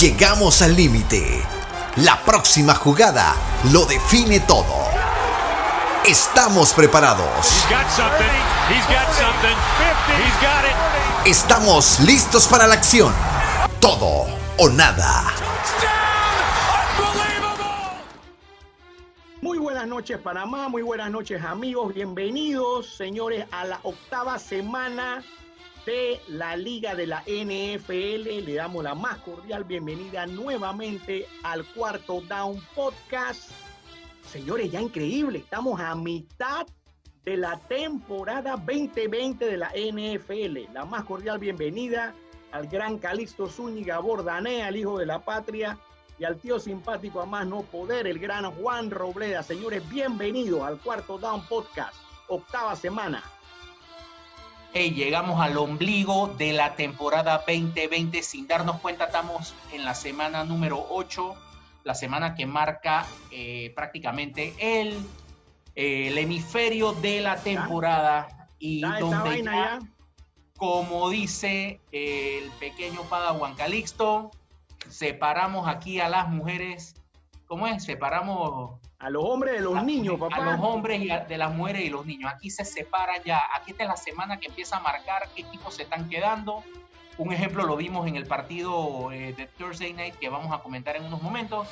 Llegamos al límite. La próxima jugada lo define todo. Estamos preparados. Estamos listos para la acción. Todo o nada. Muy buenas noches Panamá, muy buenas noches amigos, bienvenidos señores a la octava semana de la Liga de la NFL. Le damos la más cordial bienvenida nuevamente al Cuarto Down Podcast. Señores, ya increíble, estamos a mitad de la temporada 2020 de la NFL. La más cordial bienvenida al gran Calixto Zúñiga Bordanea, el hijo de la patria, y al tío simpático a más no poder, el gran Juan Robleda. Señores, bienvenidos al Cuarto Down Podcast, octava semana. Hey, llegamos al ombligo de la temporada 2020. Sin darnos cuenta, estamos en la semana número 8, la semana que marca eh, prácticamente el, el, hemisferio de la temporada. Y donde ya, como dice el pequeño Padawan Calixto, separamos aquí a las mujeres. ¿Cómo es? Separamos a los hombres de los niños, papá. A los hombres y de las mujeres y los niños. Aquí se separa ya. Aquí está la semana que empieza a marcar qué equipos se están quedando. Un ejemplo lo vimos en el partido eh, de Thursday Night que vamos a comentar en unos momentos.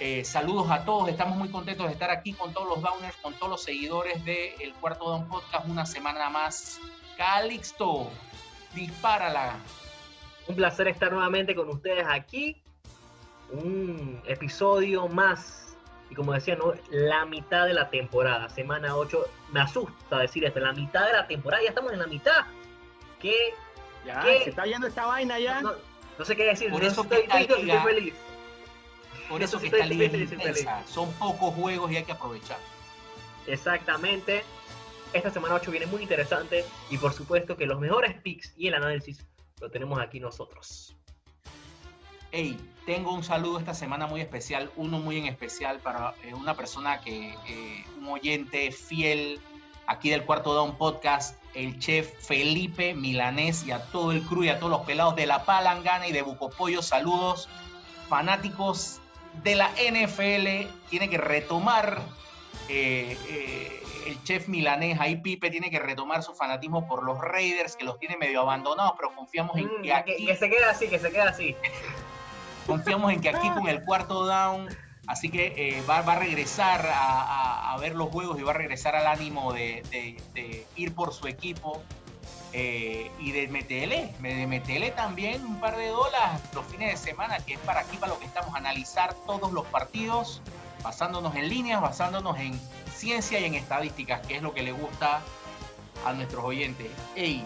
Eh, saludos a todos, estamos muy contentos de estar aquí con todos los downers, con todos los seguidores del El Cuarto Down Podcast, una semana más. Calixto, dispárala. Un placer estar nuevamente con ustedes aquí. Un episodio más y como decía, ¿no? la mitad de la temporada, semana 8, me asusta decir esto, la mitad de la temporada, ya estamos en la mitad. ¿Qué? Ya, se está yendo esta vaina ya. No, sé qué decir, por eso estoy, estoy, feliz. Por eso que está liga son pocos juegos y hay que aprovechar. Exactamente. Esta semana 8 viene muy interesante y por supuesto que los mejores picks y el análisis lo tenemos aquí nosotros. Hey, tengo un saludo esta semana muy especial, uno muy en especial para eh, una persona que, eh, un oyente fiel aquí del Cuarto Down Podcast, el chef Felipe Milanés y a todo el crew y a todos los pelados de La Palangana y de Bucopollo, saludos. Fanáticos de la NFL, tiene que retomar eh, el chef milanés, ahí Pipe tiene que retomar su fanatismo por los Raiders, que los tiene medio abandonados, pero confiamos en mm, que aquí... Que, se quede así, que se quede así. Confiamos en que aquí con el cuarto down, así que eh, va, a regresar a, ver los juegos y va a regresar al ánimo de, ir por su equipo eh, y de meterle, de meterle también un par de dólares los fines de semana, que es para aquí, para lo que estamos, analizar todos los partidos, basándonos en líneas, basándonos en ciencia y en estadísticas, que es lo que le gusta a nuestros oyentes. Ey,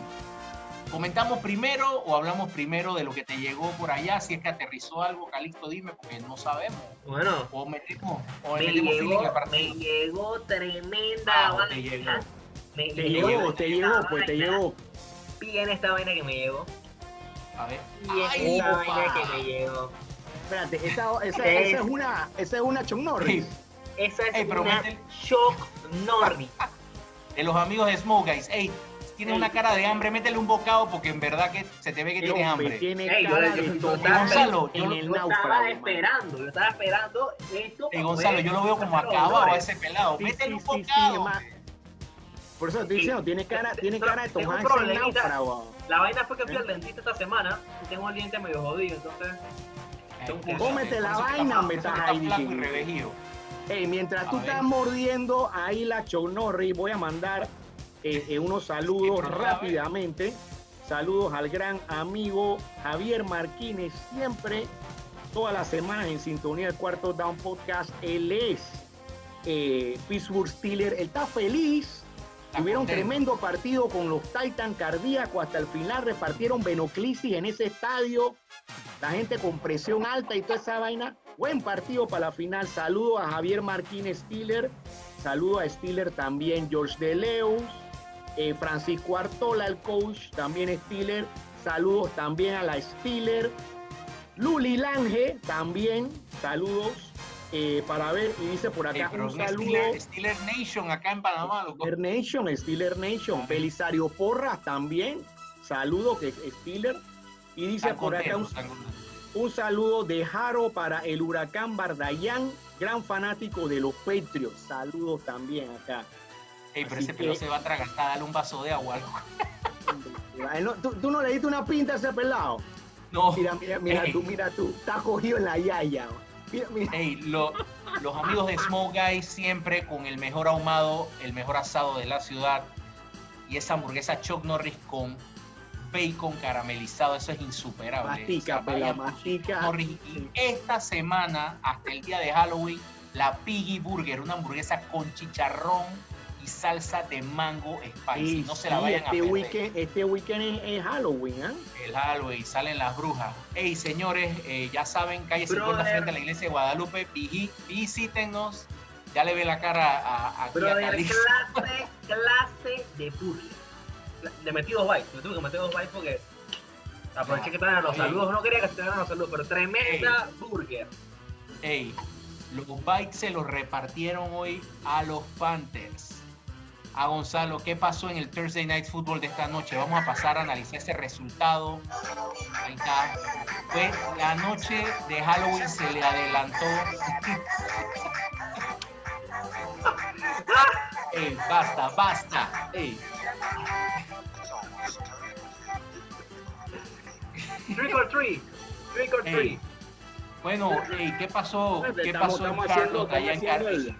¿Comentamos primero o hablamos primero de lo que te llegó por allá? Si es que aterrizó algo, Calixto, dime, porque no sabemos. Bueno, o metemos, o me, llegó, me llegó tremenda ah, Te llegó, me te llegó, te llegó, pues te llegó. Bien esta vaina que me llegó. A ver. Bien esta vaina que me llegó. Espérate, esa, esa, es, esa es una, esa es una Chuck Norris. Esa es una Chuck Norris. de los amigos de Smoke Guys. Ey, tiene una cara de hambre, métele un bocado porque en verdad que se te ve que tiene hambre. Tiene cara de Gonzalo, yo, estaba esperando, yo estaba esperando esto. Y Gonzalo, yo lo veo como acabado a ese pelado. métele un bocado. por eso te estoy diciendo, tiene cara, tiene cara de tomar náufrago. La vaina fue que fui al dentista esta semana y tengo el diente medio jodido, entonces. Cómete la vaina, me estás ahí. Hey, mientras tú estás mordiendo ahí la chonorri, voy a mandar eh, eh, unos saludos rápidamente. Saludos al gran amigo Javier Martínez, siempre, todas las semanas en sintonía del Cuarto Down Podcast. Él es eh, Pittsburgh Steelers. Él está feliz. Tuvieron un tremendo partido con los Titan cardíacos. Hasta el final repartieron Benoclisis en ese estadio. La gente con presión alta y toda esa vaina. Buen partido para la final. Saludo a Javier Martínez Steeler. Saludo a Steeler también George DeLeus. Eh, Francisco Artola, el coach, también Steeler. Saludos también a la Steeler. Luli Lange, también saludos eh, para ver. Y dice por acá un saludo. Steeler, Nation acá en Panamá. Steeler Nation, Steeler Nation. Belisario Porras también. Saludo que es Steeler. Y dice por acá un, Un saludo de Jaro para el huracán Bardayán, gran fanático de los Patriots. Saludos también acá. Ey, pero ese pelo se va a atragantar, dale un vaso de agua. algo. ¿Tú, ¿Tú, no le diste una pinta a ese pelado? No. Mira, mira, mira tú, mira tú. Está cogido en la yaya. Mira, mira. Ey, lo, los amigos de Smoke Guys siempre con el mejor ahumado, el mejor asado de la ciudad. Y esa hamburguesa Chuck Norris con bacon caramelizado, eso es insuperable. Mastica, pela, mastica. Norris. Y esta semana, hasta el día de Halloween, la Piggy Burger, una hamburguesa con chicharrón y salsa de mango spicy. Sí, no se la sí, vayan este a perder. Weekend, este weekend es, es Halloween, ¿ah? El Halloween, salen las brujas. Hey, señores, eh, ya saben, calle 50 Brother. frente a la iglesia de Guadalupe, visítenos. Ya le ve la cara a, a, aquí a Brother, Calixto. clase, clase de burger. Le metí dos le tuve que meter dos bytes porque aproveché que traen los Ey. saludos. No quería que se trajeran los saludos, pero tremenda burger. Ey, los bytes se los repartieron hoy a los Panthers. A Gonzalo, ¿qué pasó en el Thursday Night Football de esta noche? Vamos a pasar a analizar ese resultado. Ahí está. Fue la noche de Halloween, se le adelantó. Ey, basta, basta. Ey, Trick or treat. Trick or Ey. treat. Bueno, ey, ¿qué pasó? ¿Qué Estamos- pasó en estamos haciendo- allá en el-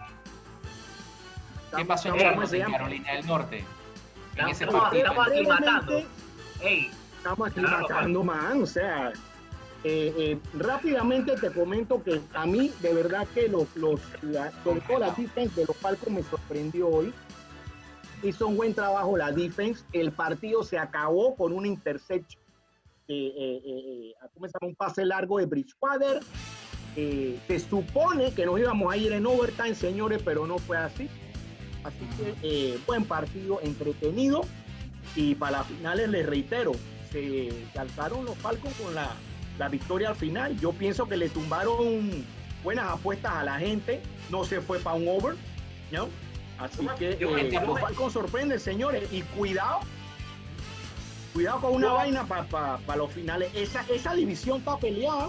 ¿Qué pasó en estamos- Charlotte, ¿cómo se en? Carolina del Norte? En ese Estamos- partido. estamos. Brevemente, Ey, Estamos Claro, aclimatando, man. O sea, eh, eh, rápidamente te comento que a mí, de verdad, que los, los la, sobre todo la defense de los Falcons me sorprendió hoy. Hizo un buen trabajo la defense. El partido se acabó con una interception. Eh, eh, eh, eh. Un pase largo de Bridgewater. Eh, se supone que nos íbamos a ir en overtime, señores, pero no fue así. Así que eh, buen partido, entretenido. Y para las finales, les reitero, se, alzaron los Falcons con la, la victoria al final. Yo pienso que le tumbaron buenas apuestas a la gente. No se fue para un over, ¿no? Así que eh, los Falcons sorprenden, señores. Y cuidado, cuidado con una vaina para los finales. Esa, esa división está peleada.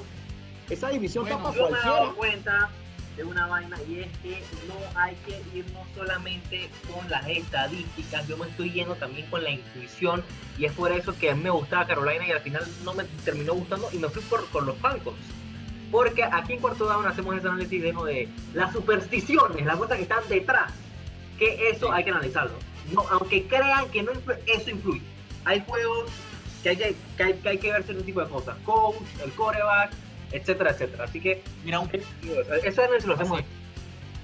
Esa división Bueno, está para yo me he cualquiera. dado cuenta de una vaina y es que no hay que irnos solamente con las estadísticas, yo me estoy yendo también con la intuición y es por eso que a mí me gustaba Carolina y al final no me terminó gustando y me fui por, con los Falcons. Porque aquí en Cuarto Down hacemos ese análisis de, ¿no? de las supersticiones, las cosas que están detrás, que eso hay que analizarlo. No, aunque crean que no influ- eso influye. Hay juegos que hay que, que hay, que hay que ver cierto tipo de cosas, coach, el coreback, etcétera, etcétera. Así que Mira, un, eso análisis lo hacemos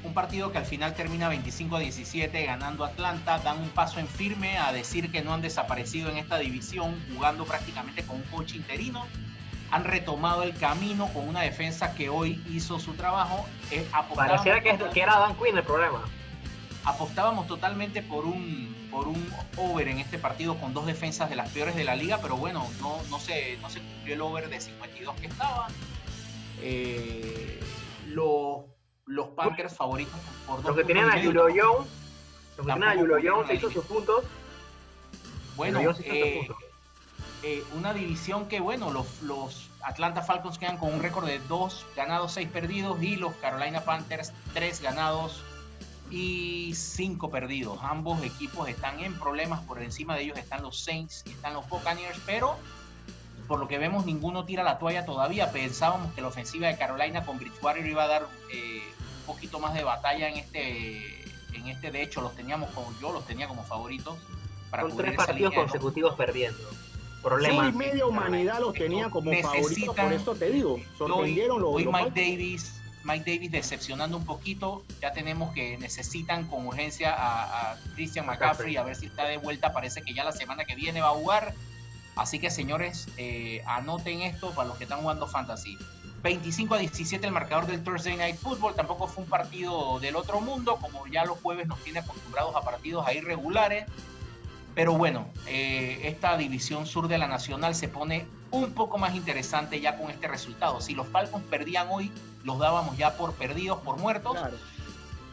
un partido que al final termina 25 a 17 ganando Atlanta, dan un paso en firme a decir que no han desaparecido en esta división, jugando prácticamente con un coach interino. Han retomado el camino con una defensa que hoy hizo su trabajo. Eh, Pareciera que, que era Dan Quinn el problema. apostábamos totalmente por un, por un over en este partido con dos defensas de las peores de la liga, pero bueno, no, no, se, no se cumplió el over de 52 que estaba. Eh, los, los Panthers favoritos por dos Los que tenían a. Julio Jones, los que tenían a Julio Jones hizo sus puntos. Bueno, eh, eh, una división que, bueno, los, los Atlanta Falcons quedan con un récord de 2 ganados, 6 perdidos y los Carolina Panthers 3 ganados y 5 perdidos. Ambos equipos están en problemas, por encima de ellos están los Saints y están los Buccaneers, pero por lo que vemos ninguno tira la toalla todavía. Pensábamos que la ofensiva de Carolina con Bridgewater iba a dar eh, un poquito más de batalla en este, en este, de hecho los teníamos como yo los tenía como favoritos para Son tres esa partidos consecutivos perdiendo. Sí, Problemas. media humanidad los tenía como favoritos, por eso te digo, sorprendieron los, Hoy los Mike. Davis, Mike Davis decepcionando un poquito. Ya tenemos que necesitan con urgencia a, a Christian McCaffrey a ver si está de vuelta. Parece que ya la semana que viene va a jugar. Así que señores, eh, anoten esto para los que están jugando fantasy. 25 a 17 el marcador del Thursday Night Football. Tampoco fue un partido del otro mundo, como ya los jueves nos tiene acostumbrados a partidos ahí regulares. Pero bueno, eh, esta división sur de la Nacional se pone un poco más interesante ya con este resultado. Si los Falcons perdían hoy, los dábamos ya por perdidos, por muertos. Claro.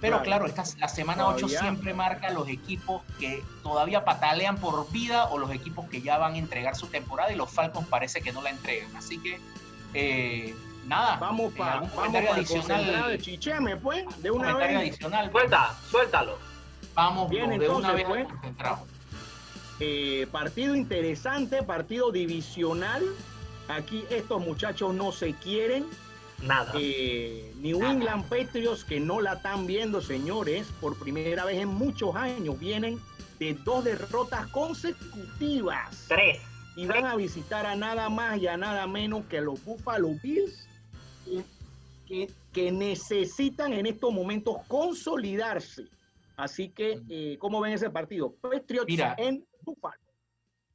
Pero claro. claro, esta, la semana 8 Todavía. siempre marca los equipos que todavía patalean por vida o los equipos que ya van a entregar su temporada y los Falcons parece que no la entregan. Así que eh, nada. Vamos para vamos adicional de Chicheme, pues, de una vez. adicional. Suelta, suéltalo. Vamos Bien, de entonces, una vez pues, eh, partido interesante, partido divisional. Aquí estos muchachos no se quieren. Nada. Eh, New England Patriots que no la están viendo, señores, por primera vez en muchos años, vienen de dos derrotas consecutivas. Tres. Y van a visitar a nada más y a nada menos que los Buffalo Bills, que, que necesitan en estos momentos consolidarse. Así que, eh, ¿cómo ven ese partido? Patriots en Buffalo.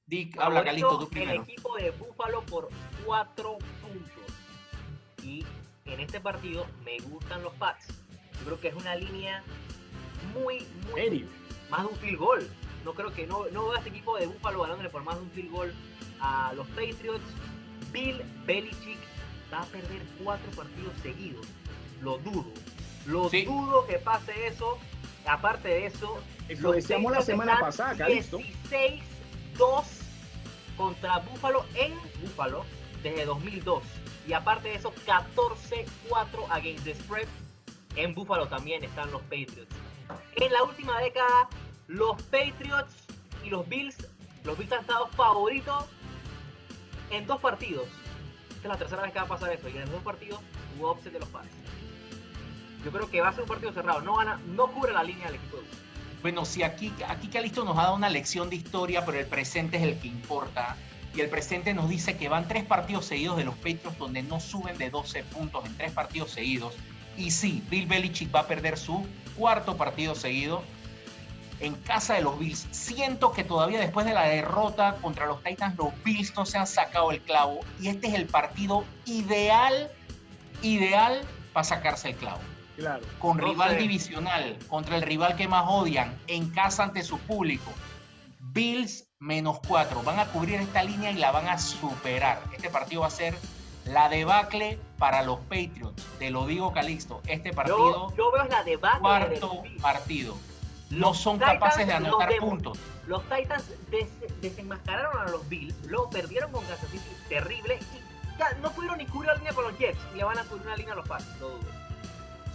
Dick, habla Calito, tú primero. El equipo de Buffalo por cuatro puntos. Y en este partido me gustan los Pats. Yo creo que es una línea muy, muy... Más de un field goal. No creo que... No, no veo a este equipo de Buffalo ganándole por más de un field goal a los Patriots. Bill Belichick va a perder cuatro partidos seguidos. Lo dudo. Lo dudo que pase eso. Aparte de eso... Lo decíamos la semana pasada, Calixto. 16-2 contra Buffalo en Buffalo desde 2002. Y aparte de eso, 14-4 against the spread. En Buffalo también están los Patriots. En la última década, los Patriots y los Bills, los Bills han estado favoritos en dos partidos. Esta es la tercera vez que va a pasar eso. Y en dos partidos hubo offset de los Pats. Yo creo que va a ser un partido cerrado. No, gana, no cubre la línea del equipo Bueno, si aquí, aquí Calisto nos ha dado una lección de historia, pero el presente es el que importa y el presente nos dice que van tres partidos seguidos de los Patriots donde no suben de 12 puntos en tres partidos seguidos. Y sí, Bill Belichick va a perder su cuarto partido seguido en casa de los Bills. Siento que todavía después de la derrota contra los Titans, los Bills no se han sacado el clavo. Y este es el partido ideal, ideal para sacarse el clavo. Claro. Con rival divisional, contra el rival que más odian, en casa ante su público. Bills menos cuatro. Van a cubrir esta línea y la van a superar. Este partido va a ser la debacle para los Patriots. Te lo digo, Calixto. Este partido. Yo, veo la debacle. Cuarto partido. No son capaces de anotar puntos. Los Titans desenmascararon a los Bills, luego perdieron con Kansas City, terrible, y no pudieron ni cubrir la línea con los Jets, y le van a cubrir una línea a los Pats, lo dudo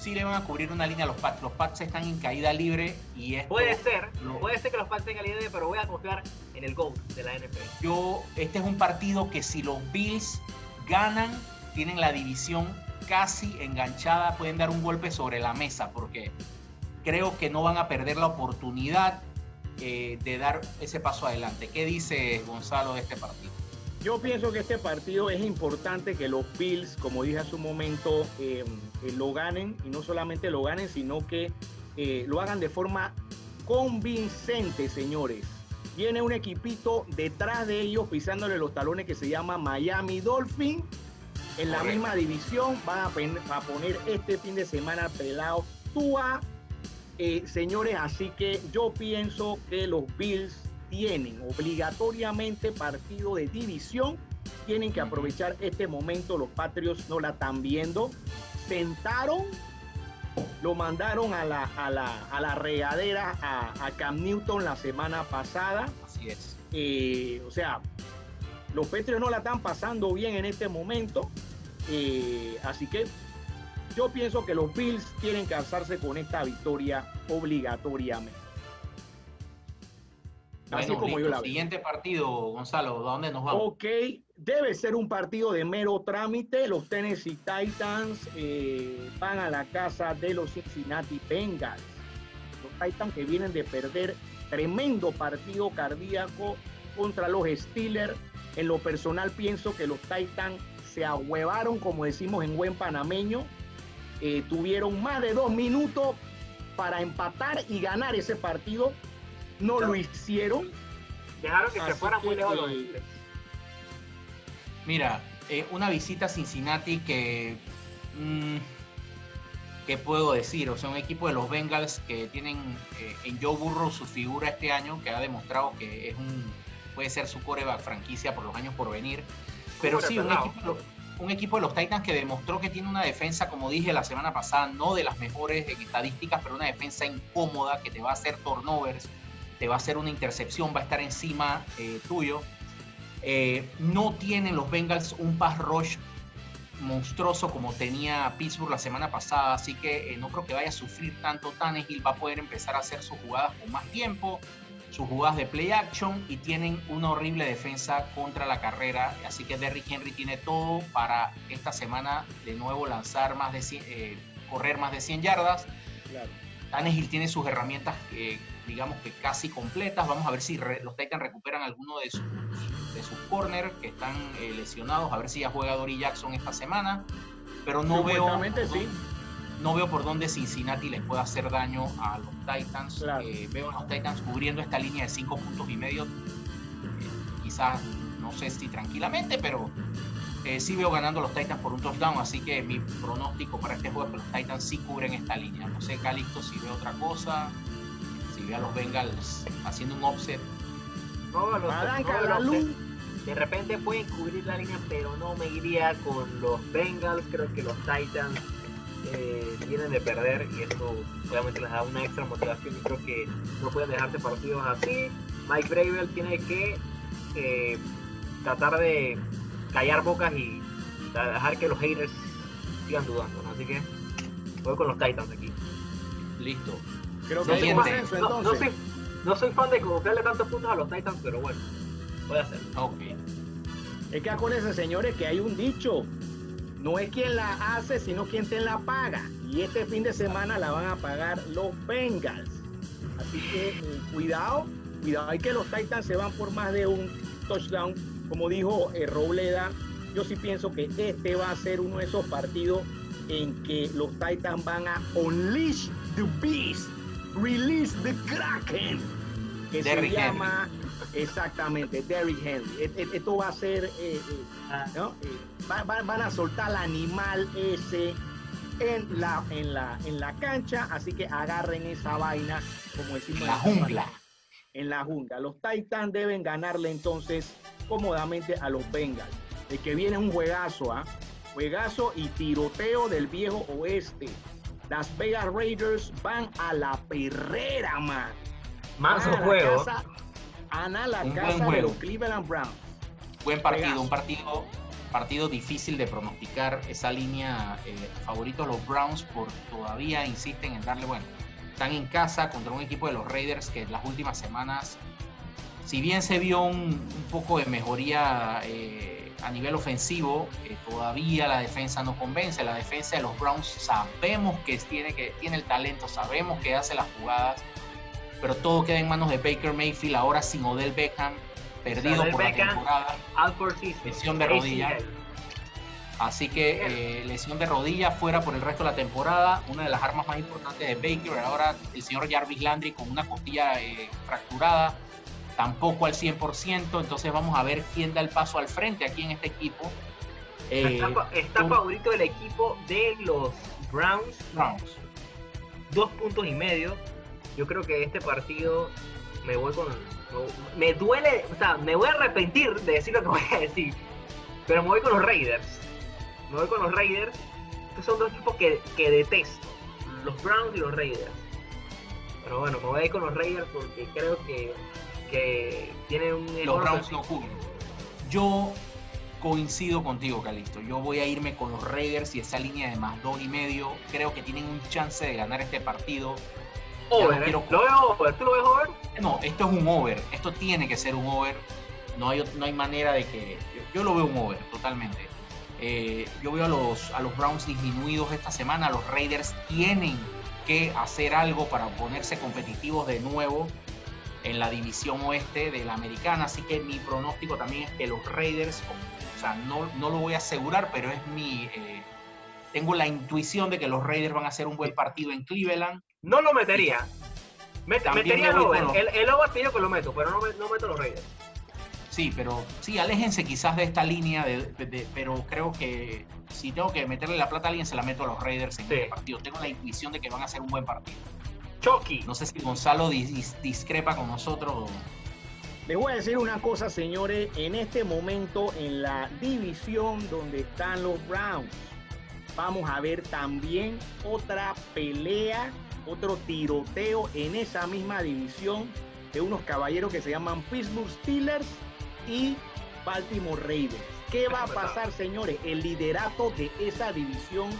sí le van a cubrir una línea a los Pats. Los Pats están en caída libre y esto, Puede ser, puede ser que los Pats tengan caída libre, pero voy a confiar en el GOAT de la NFL. Yo, este es un partido que si los Bills ganan, tienen la división casi enganchada, pueden dar un golpe sobre la mesa, porque creo que no van a perder la oportunidad eh, de dar ese paso adelante. ¿Qué dice Gonzalo de este partido? Yo pienso que este partido es importante que los Bills, como dije hace un momento, eh, eh, lo ganen y no solamente lo ganen, sino que eh, lo hagan de forma convincente, señores. Viene un equipito detrás de ellos pisándole los talones que se llama Miami Dolphin. En la misma división van a, poner este fin de semana pelado Tua. señores, así que yo pienso que los Bills tienen obligatoriamente partido de división, tienen que aprovechar este momento, los Patriots no la están viendo, sentaron, lo mandaron a la, a la, a la regadera a, Cam Newton la semana pasada. Así es. Eh, o sea, los Patriots no la están pasando bien en este momento, eh, así que yo pienso que los Bills tienen que alzarse con esta victoria obligatoriamente. Así como yo la Siguiente partido, Gonzalo, ¿a dónde nos vamos? Ok, debe ser un partido de mero trámite. Los Tennessee Titans eh, van a la casa de los Cincinnati Bengals. Los Titans que vienen de perder tremendo partido cardíaco contra los Steelers. En lo personal pienso que los Titans se ahuevaron, como decimos en buen panameño. Eh, tuvieron más de dos minutos para empatar y ganar ese partido no lo hicieron. Dejaron que se fueran muy lejos Mira, eh, una visita a Cincinnati que. Mm, ¿Qué puedo decir? O sea, un equipo de los Bengals que tienen eh, en Joe Burrow su figura este año, que ha demostrado que es un puede ser su coreback franquicia por los años por venir. Pero sí, un equipo, un equipo, de los Titans que demostró que tiene una defensa, como dije la semana pasada, no de las mejores estadísticas, pero una defensa incómoda que te va a hacer turnovers, te va a hacer una intercepción, va a estar encima eh, tuyo. Eh, no tienen los Bengals un pass rush monstruoso como tenía Pittsburgh la semana pasada, así que eh, no creo que vaya a sufrir tanto Tannehill, va a poder empezar a hacer sus jugadas con más tiempo, sus jugadas de play action y tienen una horrible defensa contra la carrera, así que Derrick Henry tiene todo para esta semana de nuevo lanzar más de 100, eh, correr más de 100 yardas. Claro. Tannehill tiene sus herramientas, eh, digamos que casi completas. Vamos a ver si los Titans recuperan alguno de sus, de sus corners que están eh, lesionados, a ver si ya juega Dory Jackson esta semana. Pero no veo, sí. no veo por dónde Cincinnati les pueda hacer daño a los Titans. Eh, veo a los Titans cubriendo esta línea de 5 puntos y medio. quizás, no sé si tranquilamente, pero eh, sí veo ganando los Titans por un touchdown, así que mi pronóstico para este juego es que los Titans sí cubren esta línea. No sé, Calixto, si ve otra cosa, a los Bengals haciendo un offset. No, los, de repente pueden cubrir la línea, pero no me iría con los Bengals. Creo que los Titans eh, vienen de perder y eso obviamente les da una extra motivación y creo que no pueden dejarse partidos así. Mike Bravel tiene que eh, tratar de callar bocas y dejar que los haters sigan dudando, ¿no? Así que voy con los Titans aquí. Listo. Creo que no, no, no, soy, no soy fan de colocarle tantos puntos a los Titans, pero bueno, voy a hacer. Ok. Es que acuérdense, señores, que hay un dicho. No es quien la hace, sino quien te la paga. Y este fin de semana la van a pagar los Bengals. Así que eh, cuidado, cuidado. Hay que los Titans se van por más de un touchdown como dijo eh, Robleda, yo sí pienso que este va a ser uno de esos partidos en que los Titans van a unleash the beast, release the kraken, que se llama exactamente Derrick Henry. E, e, esto va a ser, eh, eh, ah. van a soltar al animal ese en la, en la, en la cancha, así que agarren esa vaina, como decimos. La jungla. En la jungla. Los Titans deben ganarle entonces cómodamente a los Bengals. De que viene un juegazo, ¿ah? Juegazo y tiroteo del viejo oeste. Las Vegas Raiders van a la perrera, man. Más un juego. a la casa de los Cleveland Browns. Buen partido, un partido partido difícil de pronosticar esa línea eh, favoritos los Browns por todavía insisten en darle bueno están en casa contra un equipo de los Raiders que en las últimas semanas si bien se vio un, poco de mejoría eh, a nivel ofensivo, eh, todavía la defensa no convence. La defensa de los Browns sabemos que tiene, que tiene el talento, sabemos que hace las jugadas, pero todo queda en manos de Baker Mayfield, ahora sin Odell Beckham, perdido por la temporada. Lesión de rodilla. Así que eh, lesión de rodilla fuera por el resto de la temporada. Una de las armas más importantes de Baker. Ahora el señor Jarvis Landry con una costilla fracturada tampoco al 100%, entonces vamos a ver quién da el paso al frente aquí en este equipo. está, eh, favorito el equipo de los Browns. Browns. Dos puntos y medio. Yo creo que este partido me voy con. Me duele, o sea, me voy a arrepentir de decir lo que voy a decir. Pero me voy con los Raiders. Me voy con los Raiders. Estos son dos equipos que, que detesto. Los Browns y los Raiders. Pero bueno, me voy a ir con los Raiders porque creo que que tiene un... Los Browns no Yo coincido contigo, Calisto. Yo voy a irme con los Raiders y esa línea de más dos y medio. Creo que tienen un chance de ganar este partido. Over, ¿eh? ¿Lo veo over? ¿Tú lo ves over? No, esto es un over. Esto tiene que ser un over. No hay, no hay manera de que... Yo, lo veo un over, totalmente. Eh, yo veo a los, a los Browns disminuidos esta semana. Los Raiders tienen que hacer algo para ponerse competitivos de nuevo en la división oeste de la americana, así que mi pronóstico también es que los Raiders, o sea, no, no lo voy a asegurar, pero es mi... Eh, tengo la intuición de que los Raiders van a hacer un buen partido en Cleveland. No lo metería. metería el over. El, el, over que lo meto, pero no, no meto los Raiders. Sí, pero sí, aléjense quizás de esta línea, de, pero creo que si tengo que meterle la plata a alguien, se la meto a los Raiders en este partido. Tengo la intuición de que van a hacer un buen partido. Chucky. No sé si Gonzalo discrepa con nosotros. Les voy a decir una cosa, señores. En este momento, en la división donde están los Browns, vamos a ver también otra pelea, otro tiroteo en esa misma división de unos caballeros que se llaman Pittsburgh Steelers y Baltimore Ravens. ¿Qué va a pasar, señores? El liderato de esa división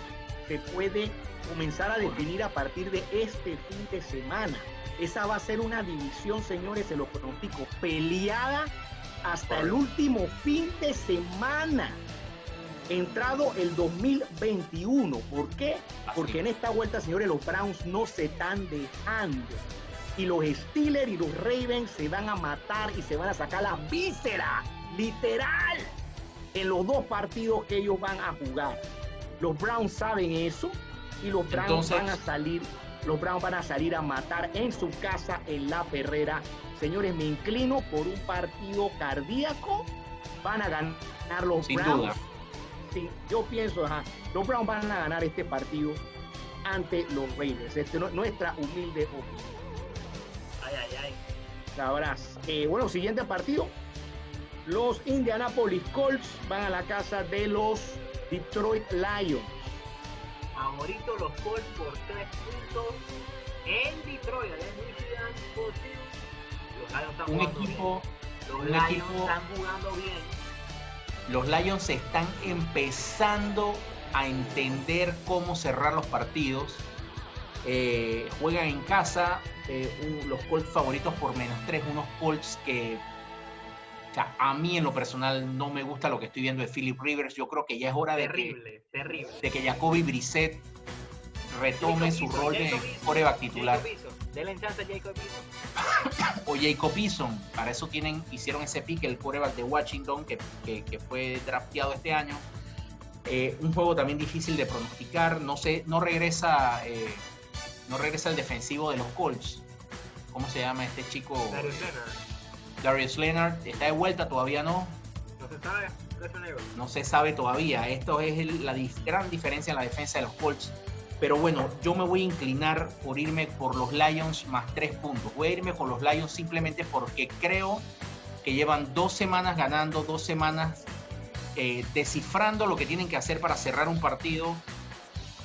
se puede comenzar a definir a partir de este fin de semana. Esa va a ser una división, señores, se lo pronostico, peleada hasta el último fin de semana. Entrado el 2021. ¿Por qué? Porque en esta vuelta, señores, los Browns no se están dejando. Y los Steelers y los Ravens se van a matar y se van a sacar la víscera, literal, en los dos partidos que ellos van a jugar. Los Browns saben eso y los Browns van a salir, los Browns van a salir a matar en su casa en la perrera. Señores, me inclino por un partido cardíaco. Van a ganar los Browns. Sí, yo pienso, los Browns van a ganar este partido ante los Raiders. Este, nuestra humilde opinión. Ay, ay, ay. Sabrás. Eh, bueno, siguiente partido. Los Indianapolis Colts van a la casa de los Detroit Lions. Favorito los Colts por tres puntos en Detroit, en Michigan. Los Lions están un equipo, Los Lions están jugando bien. Los Lions están empezando a entender cómo cerrar los partidos. Eh, juegan en casa, eh, los Colts favoritos por menos tres, unos Colts que o sea, a mí en lo personal no me gusta lo que estoy viendo de Philip Rivers. Yo creo que ya es hora de que, terrible. De que Jacoby Brissett retome su rol de coreback titular. Denle chance a Jacob o Jacob Eason. Para eso tienen, hicieron ese pick, el coreback de Washington, que, que, fue drafteado este año. Eh, un juego también difícil de pronosticar. No sé, no regresa, eh, no regresa el defensivo de los Colts. ¿Cómo se llama este chico? Darius Leonard está de vuelta, todavía no. No se sabe, no se sabe todavía. Esto es la gran diferencia en la defensa de los Colts. Pero bueno, yo me voy a inclinar por irme por los Lions más tres puntos. Voy a irme por los Lions simplemente porque creo que llevan dos semanas ganando, dos semanas eh, descifrando lo que tienen que hacer para cerrar un partido.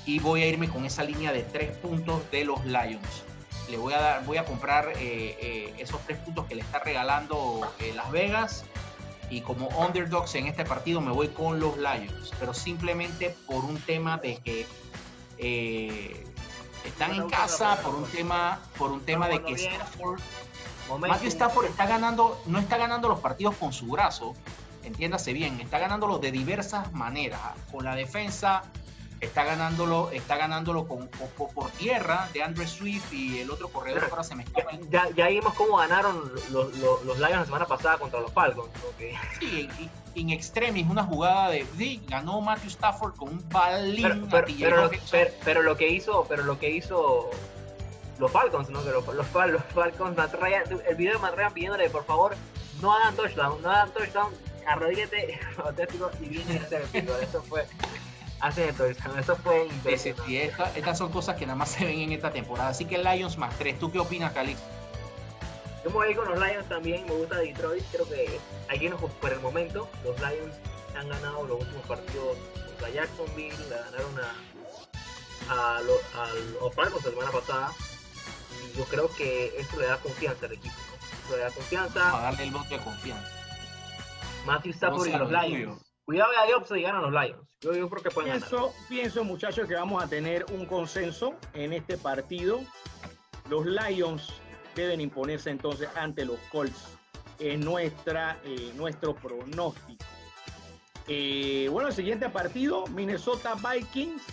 Y voy a irme con esa línea de tres puntos de los Lions le voy a dar, voy a comprar eh, eh, esos tres puntos que le está regalando eh, Las Vegas. Y como underdogs en este partido me voy con los Lions, pero simplemente por un tema de que están en casa, por un tema, por un tema de que Stafford, Matthew Stafford está ganando, no está ganando los partidos con su brazo, entiéndase bien, está ganándolos de diversas maneras, con la defensa, está ganándolo, está ganándolo con, por tierra de Andrew Swift y el otro corredor ahora se me escapa. Ya, ya, vimos cómo ganaron los, los, Lions la semana pasada contra los Falcons. Sí, en, extremis, una jugada de sí, ganó Matthew Stafford con un balín pero, pero, pero, lo que hizo, pero lo que hizo los Falcons, ¿no? Que los, los, Falcons, el video de Matt pidiéndole por favor no hagan touchdown, no hagan touchdown, arrodíllate y viene a hacer el pico. Eso fue hace esto, eso fue estas son cosas que nada más se ven en esta temporada. Así que Lions más 3. ¿Tú qué opinas, Calix? Yo me voy con los Lions también, me gusta Detroit. Creo que aquí por el momento los Lions han ganado los últimos partidos contra Jacksonville, le ganaron a, a, los Falcons la semana pasada. Y yo creo que esto le da confianza al equipo. ¿no? le da confianza. A darle el voto de confianza. Matthew Stafford y los Lions. Cuidado a Dios y ganan los Lions. Yo, yo creo que pienso. Pienso, muchachos, que vamos a tener un consenso en este partido. Los Lions deben imponerse entonces ante los Colts en nuestra, eh, nuestro pronóstico. Eh, bueno, el siguiente partido, Minnesota Vikings,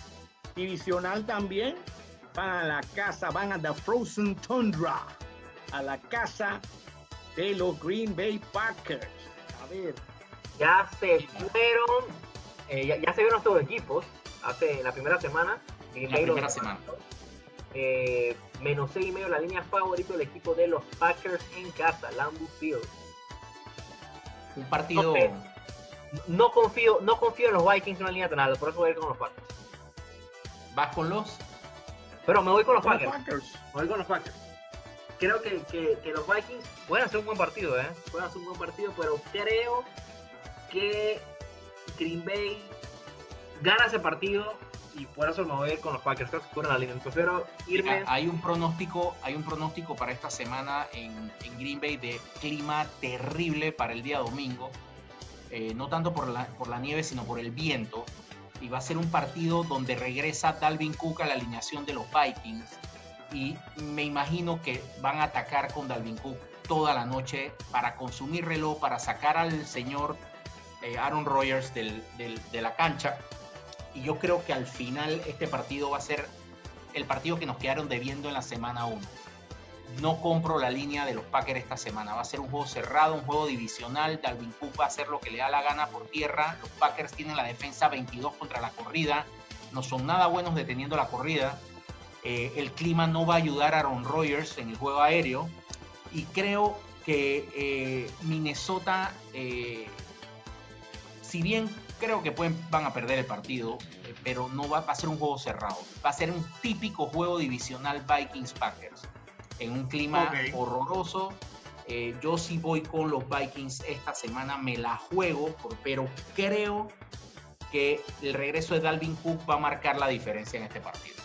divisional también, van a la casa, van a The Frozen Tundra, a la casa de los Green Bay Packers. A ver, ya se fueron, eh, ya, se vieron estos equipos hace la primera semana. la primera semana. Eh, menos 6 y medio la línea favorita del equipo de los Packers en casa, Lambeau Field. Un partido. No, confío, no confío en los Vikings en una línea tan alta, por eso voy a ir con los Packers. ¿Vas con los? Pero me voy con los Packers. Me voy con los Packers. Creo que, que, que, los Vikings pueden hacer un buen partido, ¿eh? Pueden hacer un buen partido, pero creo que Green Bay gana ese partido y por eso me voy con los Packers. Creo que la línea. Prefiero irme. hay un pronóstico, hay un pronóstico para esta semana en, Green Bay de clima terrible para el día domingo. eh, no tanto por la, por la nieve, sino por el viento. Y va a ser un partido donde regresa Dalvin Cook a la alineación de los Vikings. Y me imagino que van a atacar con Dalvin Cook toda la noche para consumir reloj, para sacar al señor eh, Aaron Rodgers del, de la cancha. Y yo creo que al final este partido va a ser el partido que nos quedaron debiendo en la semana 1 no compro la línea de los Packers esta semana. Va a ser un juego cerrado, un juego divisional. Dalvin Cook va a hacer lo que le da la gana por tierra. Los Packers tienen la defensa 22 contra la corrida. No son nada buenos deteniendo la corrida. Eh, el clima no va a ayudar a Aaron Rodgers en el juego aéreo. Y creo que eh, Minnesota, si bien creo que pueden, van a perder el partido, pero no va, va a ser un juego cerrado. Va a ser un típico juego divisional Vikings-Packers en un clima horroroso. Eh, yo sí voy con los Vikings esta semana, me la juego, pero creo que el regreso de Dalvin Cook va a marcar la diferencia en este partido.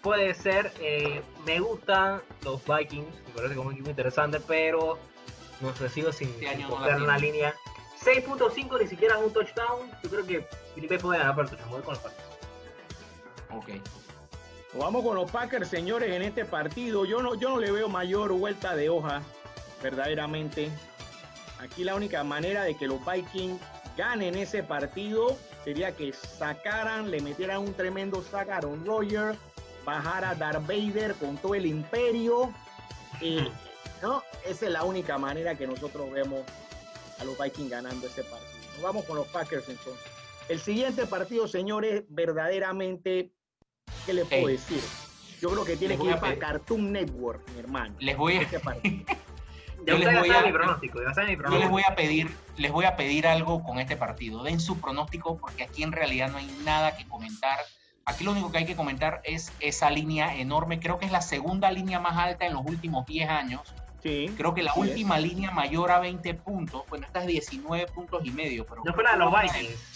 Puede ser, eh, me gustan los Vikings, me parece como un equipo interesante, pero no sé, sigo sin, este sin una línea. 6.5 ni siquiera un touchdown. Yo creo que Felipe puede ganar, pero me voy con los Vikings. Ok. Vamos con los Packers, señores, en este partido. Yo no, yo no le veo mayor vuelta de hoja, verdaderamente. Aquí la única manera de que los Vikings ganen ese partido sería que sacaran, le metieran un tremendo sac a Aaron Rodgers, bajara Darth Vader con todo el imperio. Y, ¿no? Esa es la única manera que nosotros vemos a los Vikings ganando ese partido. vamos con los Packers entonces. El siguiente partido, señores, verdaderamente ¿Qué le puedo decir? Yo creo que tiene que ir para Cartoon Network, mi hermano. Les voy a... yo les voy a, yo les voy a pedir, les voy a pedir algo con este partido. Den su pronóstico porque aquí en realidad no hay nada que comentar. Aquí lo único que hay que comentar es esa línea enorme. Creo que es la segunda línea más alta en los últimos 10 años. Sí, Creo que la última línea mayor a 20 puntos, bueno, esta es 19 puntos y medio. Pero no fue la de los Vikings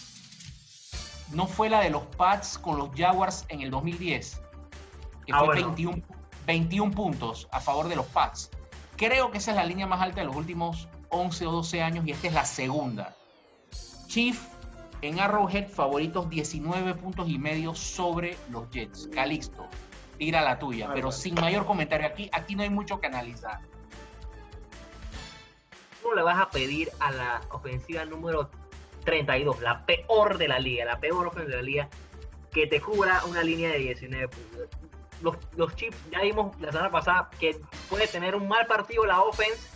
no fue la de los Pats con los Jaguars en el 2010, que ah, fue 21, 21 puntos a favor de los Pats. Creo que esa es la línea más alta de los últimos 11 o 12 años y esta es la segunda. Chief en Arrowhead favoritos 19 puntos y medio sobre los Jets. Calixto, tira la tuya, pero sin mayor comentario. Aquí, aquí no hay mucho que analizar. ¿Cómo le vas a pedir a la ofensiva número 32, la peor de la liga, la peor ofensiva de la liga, que te cubra una línea de 19 puntos. Los, los chips, ya vimos la semana pasada que puede tener un mal partido la offense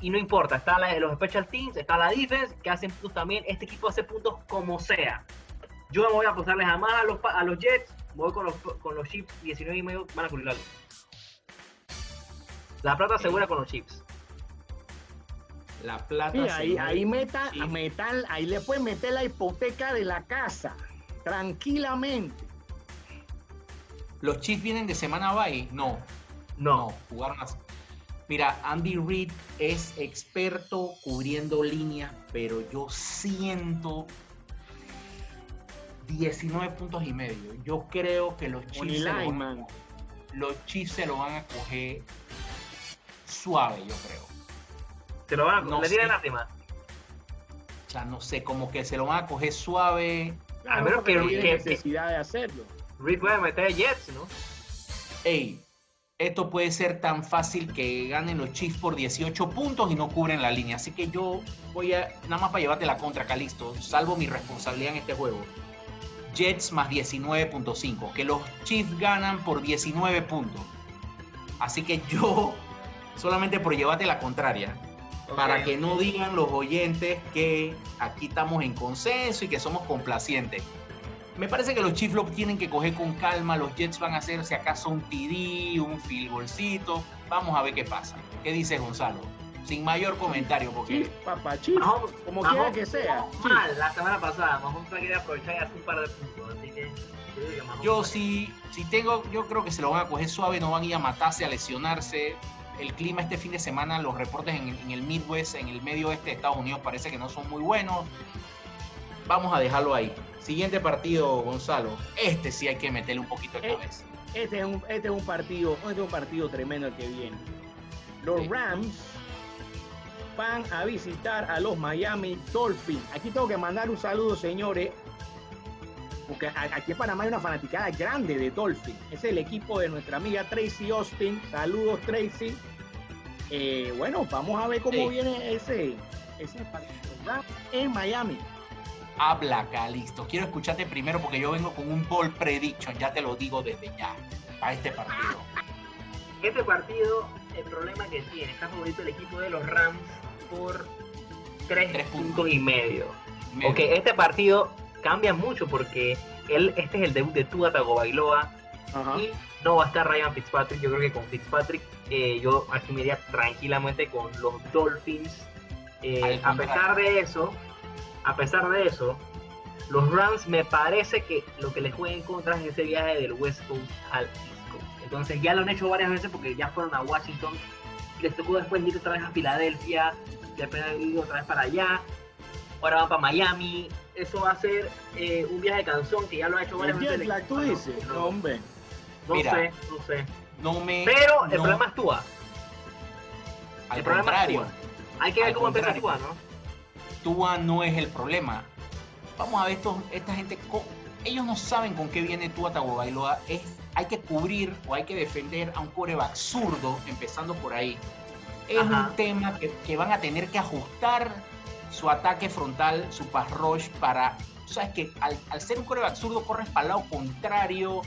y no importa, está la, los special teams, está la defense que hacen puntos también. Este equipo hace puntos como sea. Yo no voy a apostarle jamás a los, a los Jets, voy con los, con los chips 19 y medio, van a cubrir la La plata segura con los chips. La plata. Sí, ahí, ahí meta, metal, ahí le puedes meter la hipoteca de la casa, tranquilamente. ¿Los Chiefs vienen de semana bye? No. No. jugaron así. Mira, Andy Reid es experto cubriendo líneas, pero yo siento 19 puntos y medio. Yo creo que los Chiefs, se lo, los Chiefs se lo van a coger suave, yo creo. Se lo van a no le tienen lástima. O sea, no sé, como que se lo van a coger suave. a menos que, no que, necesidad de hacerlo. Reed puede meter Jets, ¿no? Ey, esto puede ser tan fácil que ganen los Chiefs por 18 puntos y no cubren la línea. Así que yo voy a, nada más para llevarte la contra, Calisto, salvo mi responsabilidad en este juego. Jets más 19.5, que los Chiefs ganan por 19 puntos. Así que yo, solamente por llevarte la contraria, para que no digan los oyentes que aquí estamos en consenso y que somos complacientes. Me parece que los Chiefs lo tienen que coger con calma. Los Jets van a hacer si acaso un TD, un field goalcito. Vamos a ver qué pasa. ¿Qué dice Gonzalo? Sin mayor comentario, porque. papá, Chiefs, como quiera que sea. Mal la semana pasada. Mahomes quiere aprovechar y hacer un par de puntos. Así que. Yo sí, si tengo, yo creo que se lo van a coger suave, no van a ir a matarse, a lesionarse el clima este fin de semana, los reportes en, el Midwest, en el medio oeste de Estados Unidos, parece que no son muy buenos. Vamos a dejarlo ahí. Siguiente partido, Gonzalo. Este sí hay que meterle un poquito de eh, cabeza. Este es un, este es un partido, este es un partido tremendo el que viene. Los Rams van a visitar a los Miami Dolphins. Aquí tengo que mandar un saludo, señores, porque aquí en Panamá hay una fanaticada grande de Dolphins. Es el equipo de nuestra amiga Tracy Austin. Saludos, Tracy. Eh, bueno, vamos a ver cómo viene ese, ese en Miami. Habla acá, listo. Quiero escucharte primero porque yo vengo con un ball prediction, ya te lo digo desde ya, a este partido. Este partido, el problema que tiene, está favorito el equipo de los Rams por tres, puntos y medio. Ok, este partido cambia mucho porque él, este es el debut de Tua Tagovailoa y no va a estar Ryan Fitzpatrick. Yo creo que con Fitzpatrick eh, yo aquí me iría tranquilamente con los Dolphins. Eh, a pesar de eso, a pesar de eso, los Rams me parece que lo que les juega en contra es ese viaje del West Coast al East Coast. Entonces ya lo han hecho varias veces porque ya fueron a Washington, les tocó después ir otra vez a Filadelfia, después ir otra vez para allá, ahora van para Miami. Eso va a ser eh, un viaje de canción que ya lo ha hecho varias veces. tú dices, no, hombre. No sé, no sé. No me, Pero el problema es Tua. Al el contrario. Problema es Hay que ver cómo empieza Tua, ¿no? Tua no es el problema. Vamos a ver, esto, esta gente, ellos no saben con qué viene Tua Tagovailoa. Es, hay que cubrir o hay que defender a un coreback absurdo, empezando por ahí. Es un tema que, van a tener que ajustar su ataque frontal, su pass rush para... Sabes que al, ser un coreback absurdo corres para el lado contrario,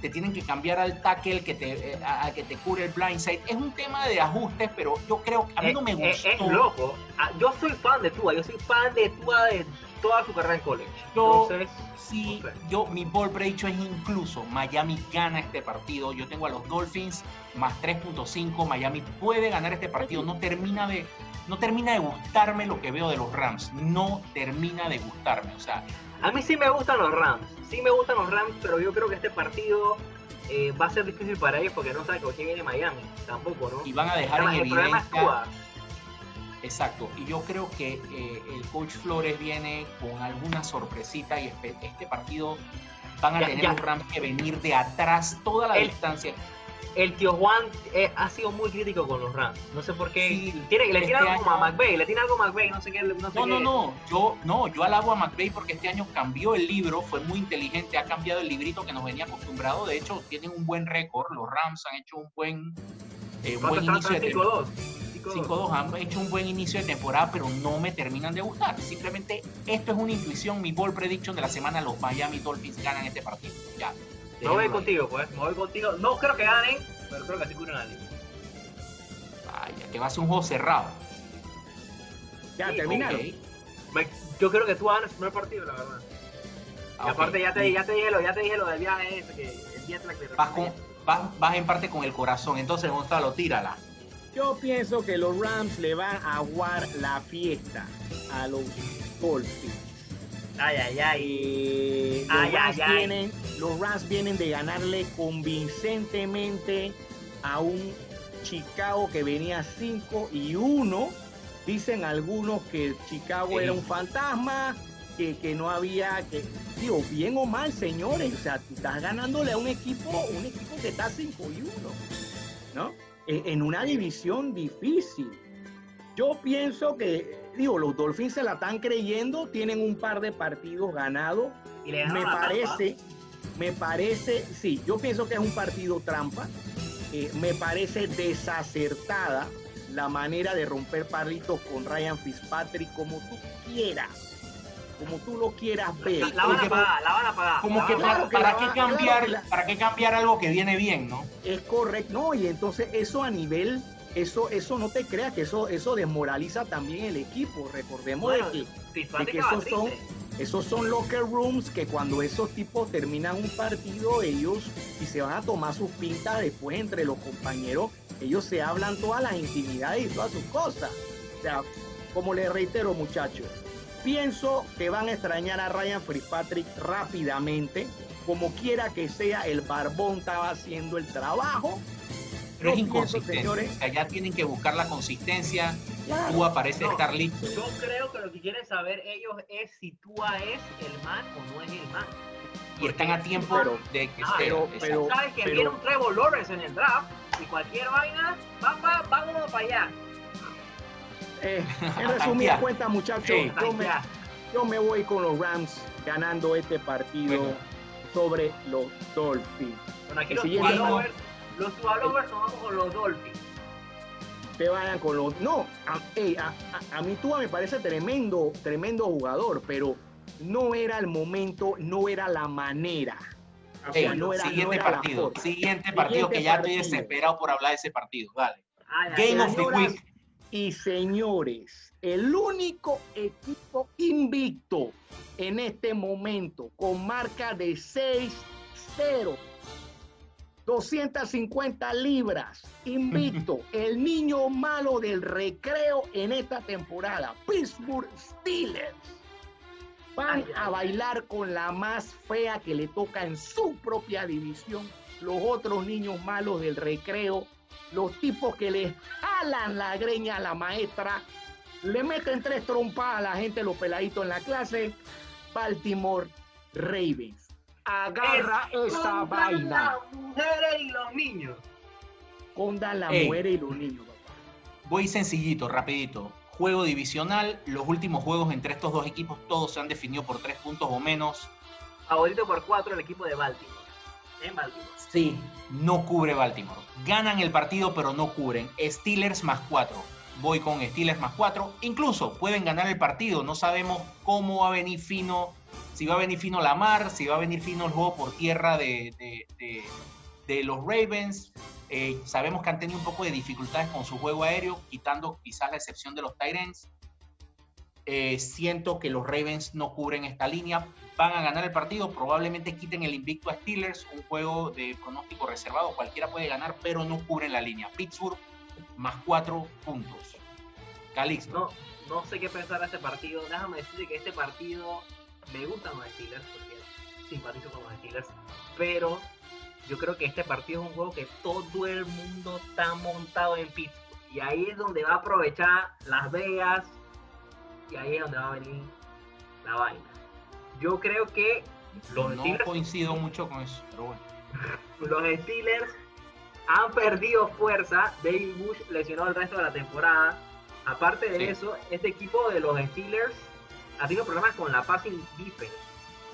te tienen que cambiar al tackle que te, eh, a, que te cubre el blindside. Es un tema de ajustes, pero yo creo que a mí no me gustó. Es, loco. Ah, yo soy fan de Tua, yo soy fan de Tua de toda su carrera en college. Yo, Entonces, sí, yo, mi ball hecho es incluso Miami gana este partido. Yo tengo a los Dolphins más 3.5. Miami puede ganar este partido. No termina de no termina de gustarme lo que veo de los Rams. No termina de gustarme. O sea, a mí sí me gustan los Rams, sí me gustan los Rams, pero yo creo que este partido eh, va a ser difícil para ellos porque no saben con quién viene Miami, tampoco, ¿no? Y van a dejar en evidencia... Exacto, y yo creo que eh, el coach Flores viene con alguna sorpresita y este partido van a tener los Rams que venir de atrás toda la distancia el tío Juan eh, ha sido muy crítico con los Rams. No sé por qué. tiene, le tiene este algo a McVeigh, le tiene algo a McVeigh, no sé qué. No, no, no, no, Yo, no, yo alabo a McVeigh porque este año cambió el libro, fue muy inteligente, ha cambiado el librito que nos venía acostumbrado. De hecho, tienen un buen récord. Los Rams han hecho un buen, eh, buen inicio de temporada. 5-2 han hecho un buen inicio de temporada, pero no me terminan de gustar. Simplemente esto es una intuición, mi ball prediction de la semana, los Miami Dolphins ganan este partido. Ya. Me voy contigo, pues. Me voy contigo. No creo que ganen, pero creo que así curan a alguien. Vaya, que va a ser un juego cerrado. Ya, terminaron. Yo creo que tú ganas el primer partido, la verdad. y ah, aparte, ya, te, ya, te dije lo, ya te dije lo del viaje ese, que el día que vas, vas, vas en parte con el corazón. Entonces, Gonzalo, tírala. Yo pienso que los Rams le van a aguar la fiesta a los Dolphins. Ay, ay, ay. los, ay, Rams ay, vienen, los Rams vienen de ganarle convincentemente a un Chicago que venía 5 y 1. Dicen algunos que Chicago era un fantasma, que, que, no había, que, digo, bien o mal, señores, o sea, tú estás ganándole a un equipo, un equipo que está 5 y 1, ¿no? E, en una división difícil. Yo pienso que digo, los Dolphins se la están creyendo, tienen un par de partidos ganados. ¿Y me parece, me parece, sí, yo pienso que es un partido trampa. Eh, me parece desacertada la manera de romper palitos con Ryan Fitzpatrick como tú quieras como tú lo quieras ver. La, van a pagar, la van a pagar. Como que para, qué cambiar, para qué cambiar algo que viene bien, ¿no? Es correcto, no, y entonces eso a nivel eso, eso no te creas que eso, eso desmoraliza también el equipo. Recordemos de que, esos son, esos son locker rooms que cuando esos tipos terminan un partido, ellos y se van a tomar sus pintas después entre los compañeros, ellos se hablan todas las intimidades y todas sus cosas. O sea, como les reitero, muchachos, pienso que van a extrañar a Ryan Fitzpatrick rápidamente. Como quiera que sea, el barbón estaba haciendo el trabajo pero es inconsistente. O sea, ya tienen que buscar la consistencia. Tua parece estar listo. Yo creo que lo que quieren saber ellos es si Tua es el man o no es el man. Y están a tiempo de que ah, Pero, pero, sabes que viene un Trevor Lawrence en el draft y cualquier vaina, va, va, vámonos para allá. Eh, en resumida cuenta, muchachos, yo, me, voy con los Rams ganando este partido sobre los Dolphins. Bueno, aquí los los jugadores vamos con los Dolphins. Te vayan con los. No, a, a, mí Tua me parece tremendo, tremendo jugador, pero no era el momento, no era la manera. no era, siguiente partido, siguiente partido que ya estoy desesperado por hablar de ese partido. Dale. Game of the Week. Y señores, el único equipo invicto en este momento con marca de 6-0, 250 libras, invicto, el niño malo del recreo en esta temporada, Pittsburgh Steelers. Van a bailar con la más fea que le toca en su propia división. Los otros niños malos del recreo los tipos que le jalan la greña a la maestra, le meten tres trompas a la gente, los peladitos en la clase. Baltimore Ravens. Agarra esa vaina. Las mujeres y los niños. Las mujeres y los niños, Voy sencillito, rapidito. Juego divisional, los últimos juegos entre estos dos equipos todos se han definido por tres puntos o menos. Favorito por cuatro el equipo de Baltimore. En Baltimore. Sí, no cubre Baltimore. Ganan el partido, pero no cubren. Steelers más 4. Voy con Steelers más 4. Incluso pueden ganar el partido. No sabemos cómo va a venir fino. Si va a venir fino la mar, si va a venir fino el juego por tierra de, los Ravens. Eh, sabemos que han tenido un poco de dificultades con su juego aéreo, quitando quizás la excepción de los Tyrants. Eh, siento que los Ravens no cubren esta línea, van a ganar el partido, probablemente quiten el invicto a Steelers, un juego de pronóstico reservado, cualquiera puede ganar, pero no cubren la línea. Pittsburgh más cuatro puntos. Calixto. No, no sé qué pensar de este partido, déjame decirte que este partido me gustan los Steelers, porque simpatizo con los Steelers, pero yo creo que este partido es un juego que todo el mundo está montado en Pittsburgh. Y ahí es donde va a aprovechar Las Vegas, y ahí es donde va a venir la vaina. Yo creo que los no coincido mucho con eso, pero bueno. los Steelers han perdido fuerza. David Bush lesionó el resto de la temporada. Aparte de eso, este equipo de los Steelers ha tenido problemas con la passing defense.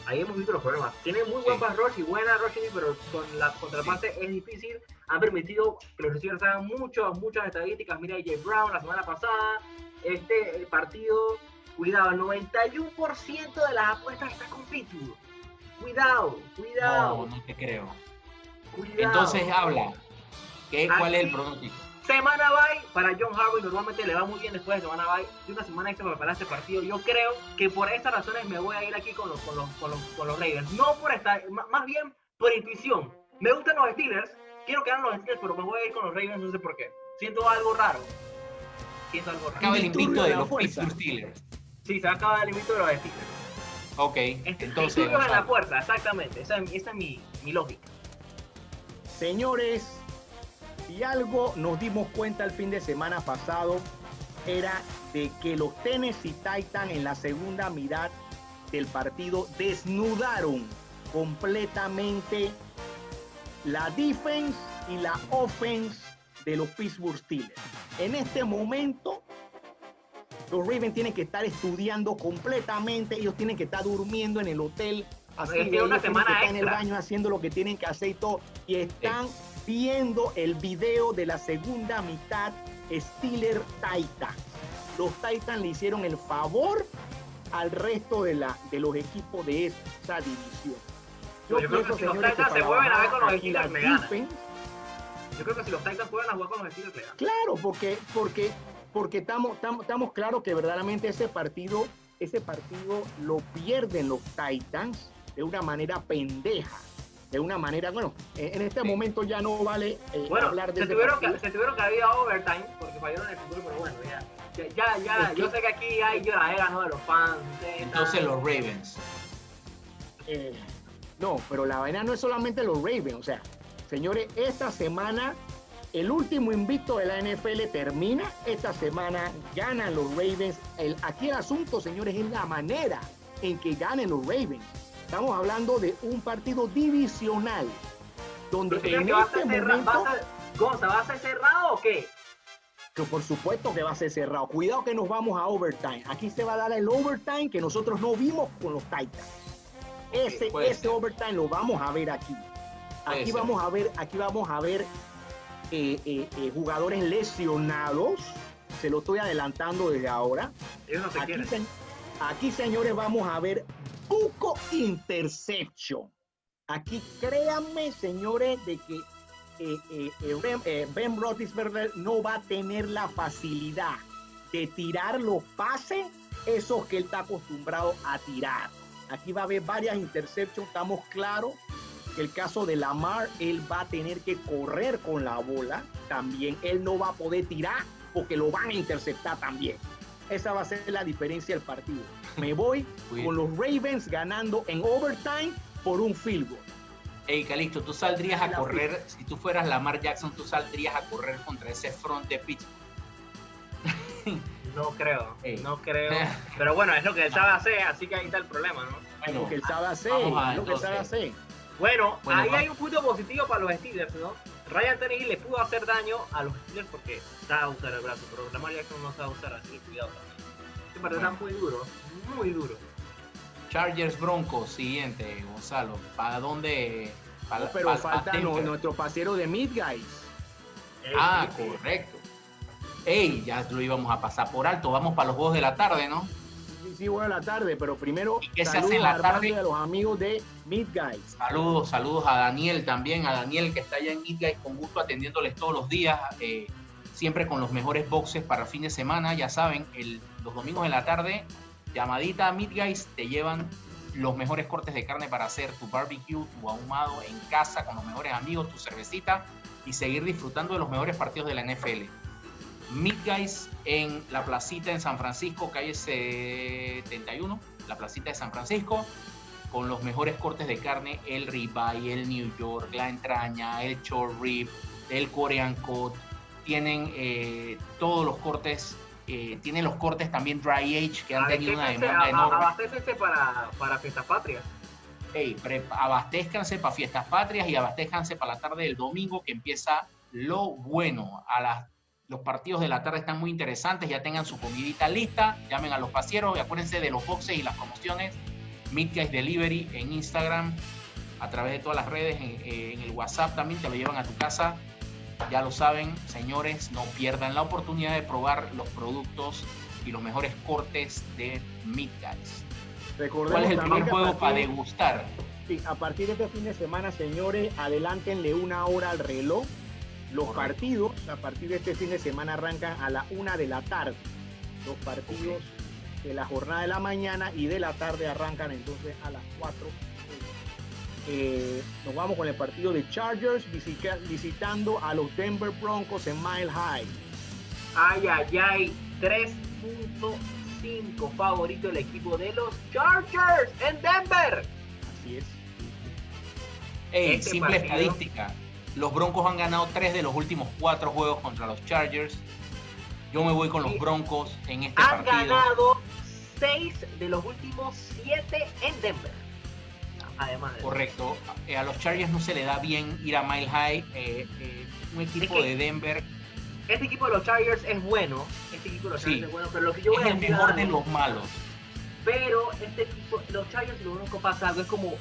Ahí hemos visto los problemas. Tiene muy buen pass rush y buena rushing, pero con la contraparte es difícil. Han permitido que los Steelers hagan muchas, muchas estadísticas. Mira, AJ Brown la semana pasada. Este partido Cuidado, el 91% de las apuestas está con Pittsburgh. Cuidado, cuidado. No, no te creo. Entonces habla. ¿Qué, ¿Cuál es el pronóstico? Semana bye para John Harvey. Normalmente le va muy bien después de semana bye. De una semana extra para preparar este partido. Yo creo que por esas razones me voy a ir aquí con los, con los, con los, con los Raiders. No por esta, más bien por intuición. Me gustan los Steelers. Quiero que hagan los Steelers, pero me voy a ir con los Ravens. No sé por qué. Siento algo raro. Siento algo raro. Acaba el invicto de los Pittsburgh Steelers. Sí, se va a acabar el invito de los Steelers. Ok, este, entonces. en la puerta, exactamente. Esa, es mi, lógica. Señores, si algo nos dimos cuenta el fin de semana pasado era de que los Tennessee Titans en la segunda mitad del partido desnudaron completamente la defense y la offense de los Pittsburgh Steelers. En este momento los Ravens tienen que estar estudiando completamente, ellos tienen que estar durmiendo en el hotel, una semana en el baño haciendo lo que tienen que hacer y todo. Y están viendo el video de la segunda mitad Steeler Titans. Los Titans le hicieron el favor al resto de, la, de los equipos de esa división. Yo, creo que si los Titans se vuelven a ver con los Steelers, me ganan. Yo creo que si los Titans juegan a jugar con los Steelers, me ganan. Claro, porque, porque porque estamos, estamos, claros que verdaderamente ese partido, ese partido lo pierden los Titans de una manera pendeja. De una manera, bueno, en este momento ya no vale eh, hablar de se tuvieron que, Se tuvieron que haber overtime porque fallaron el futuro, pero bueno, ya. Ya, ya, yo sé que aquí hay lloradera, ¿no? De los fans. Entonces los Ravens. Eh, no, pero la vaina no es solamente los Ravens, o sea, señores, esta semana el último invicto de la NFL termina esta semana, ganan los Ravens. El, aquí el asunto, señores, es la manera en que ganen los Ravens. Estamos hablando de un partido divisional, donde en este momento... ¿va a ser cerrado o qué? que por supuesto que va a ser cerrado. Cuidado que nos vamos a overtime. Aquí se va a dar el overtime que nosotros no vimos con los Titans. Ese, ese overtime lo vamos a ver aquí. Aquí vamos a ver, aquí vamos a ver eh, eh, eh, jugadores lesionados. Se lo estoy adelantando desde ahora. aquí, señores, vamos a ver Buco Interception. Aquí créanme, señores, de que ben, ben Roethlisberger no va a tener la facilidad de tirar los pases esos que él está acostumbrado a tirar. Aquí va a haber varias interceptions, estamos claros el caso de Lamar, él va a tener que correr con la bola también. Él no va a poder tirar porque lo van a interceptar también. Esa va a ser la diferencia del partido. Me voy con los Ravens ganando en overtime por un field goal. Hey, Calixto, tú saldrías a correr, si tú fueras Lamar Jackson, tú saldrías a correr contra ese front de Pittsburgh. No creo, no creo. Pero bueno, es lo que él sabe hacer, así que ahí está el problema, ¿no? Bueno, lo que él sabe hacer, lo que él sabe hacer. Bueno, ahí hay un punto positivo para los Steelers, ¿no? Ryan Tannehill le pudo hacer daño a los Steelers porque sabe usar el brazo, pero Lamar Jackson no sabe usar así, cuidado también. Este partido está muy duro, muy duro. Chargers Broncos, siguiente, Gonzalo. ¿Para dónde? Para, pero falta nuestro pasero de Mid Guys. ah, correcto. Ey, ya lo íbamos a pasar por alto. Vamos para los juegos de la tarde, ¿no? Sí, a la tarde, pero primero ¿Y qué se hace en la tarde? a los amigos de Meet Guys. Saludos, saludos a Daniel también, a Daniel que está allá en Meet Guys, con gusto atendiéndoles todos los días, eh, siempre con los mejores boxes para fin de semana, ya saben, el, los domingos en la tarde, llamadita a Meet Guys, te llevan los mejores cortes de carne para hacer tu barbecue, tu ahumado en casa con los mejores amigos, tu cervecita y seguir disfrutando de los mejores partidos de la NFL. Meet Guys en la placita en San Francisco, calle 71, la placita de San Francisco, con los mejores cortes de carne, el ribeye, el New York, la entraña, el short rib, el Korean cut. Tienen eh, todos los cortes, eh, tienen los cortes también dry age que han tenido una demanda enorme. Abastécense para, para fiestas patrias. Hey, abastézcanse para fiestas patrias y abastézcanse para la tarde del domingo que empieza lo bueno a las los partidos de la tarde están muy interesantes, ya tengan su comidita lista, llamen a los pasieros y acuérdense de los boxes y las promociones. Meet Delivery en Instagram, a través de todas las redes, en, el WhatsApp también te lo llevan a tu casa. Ya lo saben, señores, no pierdan la oportunidad de probar los productos y los mejores cortes de Meet ¿Cuál es el primer juego para degustar? Sí, a partir de este fin de semana, señores, adelántenle una hora al reloj los partidos a partir de este fin de semana arrancan a la una de la tarde. Los partidos de la jornada de la mañana y de la tarde arrancan entonces a las 4. Eh, nos vamos con el partido de Chargers visitando a los Denver Broncos en Mile High. Ay, ay, ay, 3.5 favorito el equipo de los Chargers en Denver. Así es. Este simple estadística. Los Broncos han ganado tres de los últimos cuatro juegos contra los Chargers. Yo me voy con los Broncos en este partido. Han ganado seis de los últimos siete en Denver. Además. Correcto. Eh, a los Chargers no se le da bien ir a Mile High. Eh, eh, un equipo de Denver. Este equipo de los Chargers es bueno. Este equipo de los Chargers es bueno, pero lo que yo es el mejor de los malos. Pero este equipo, los Chargers, lo único que pasa algo es como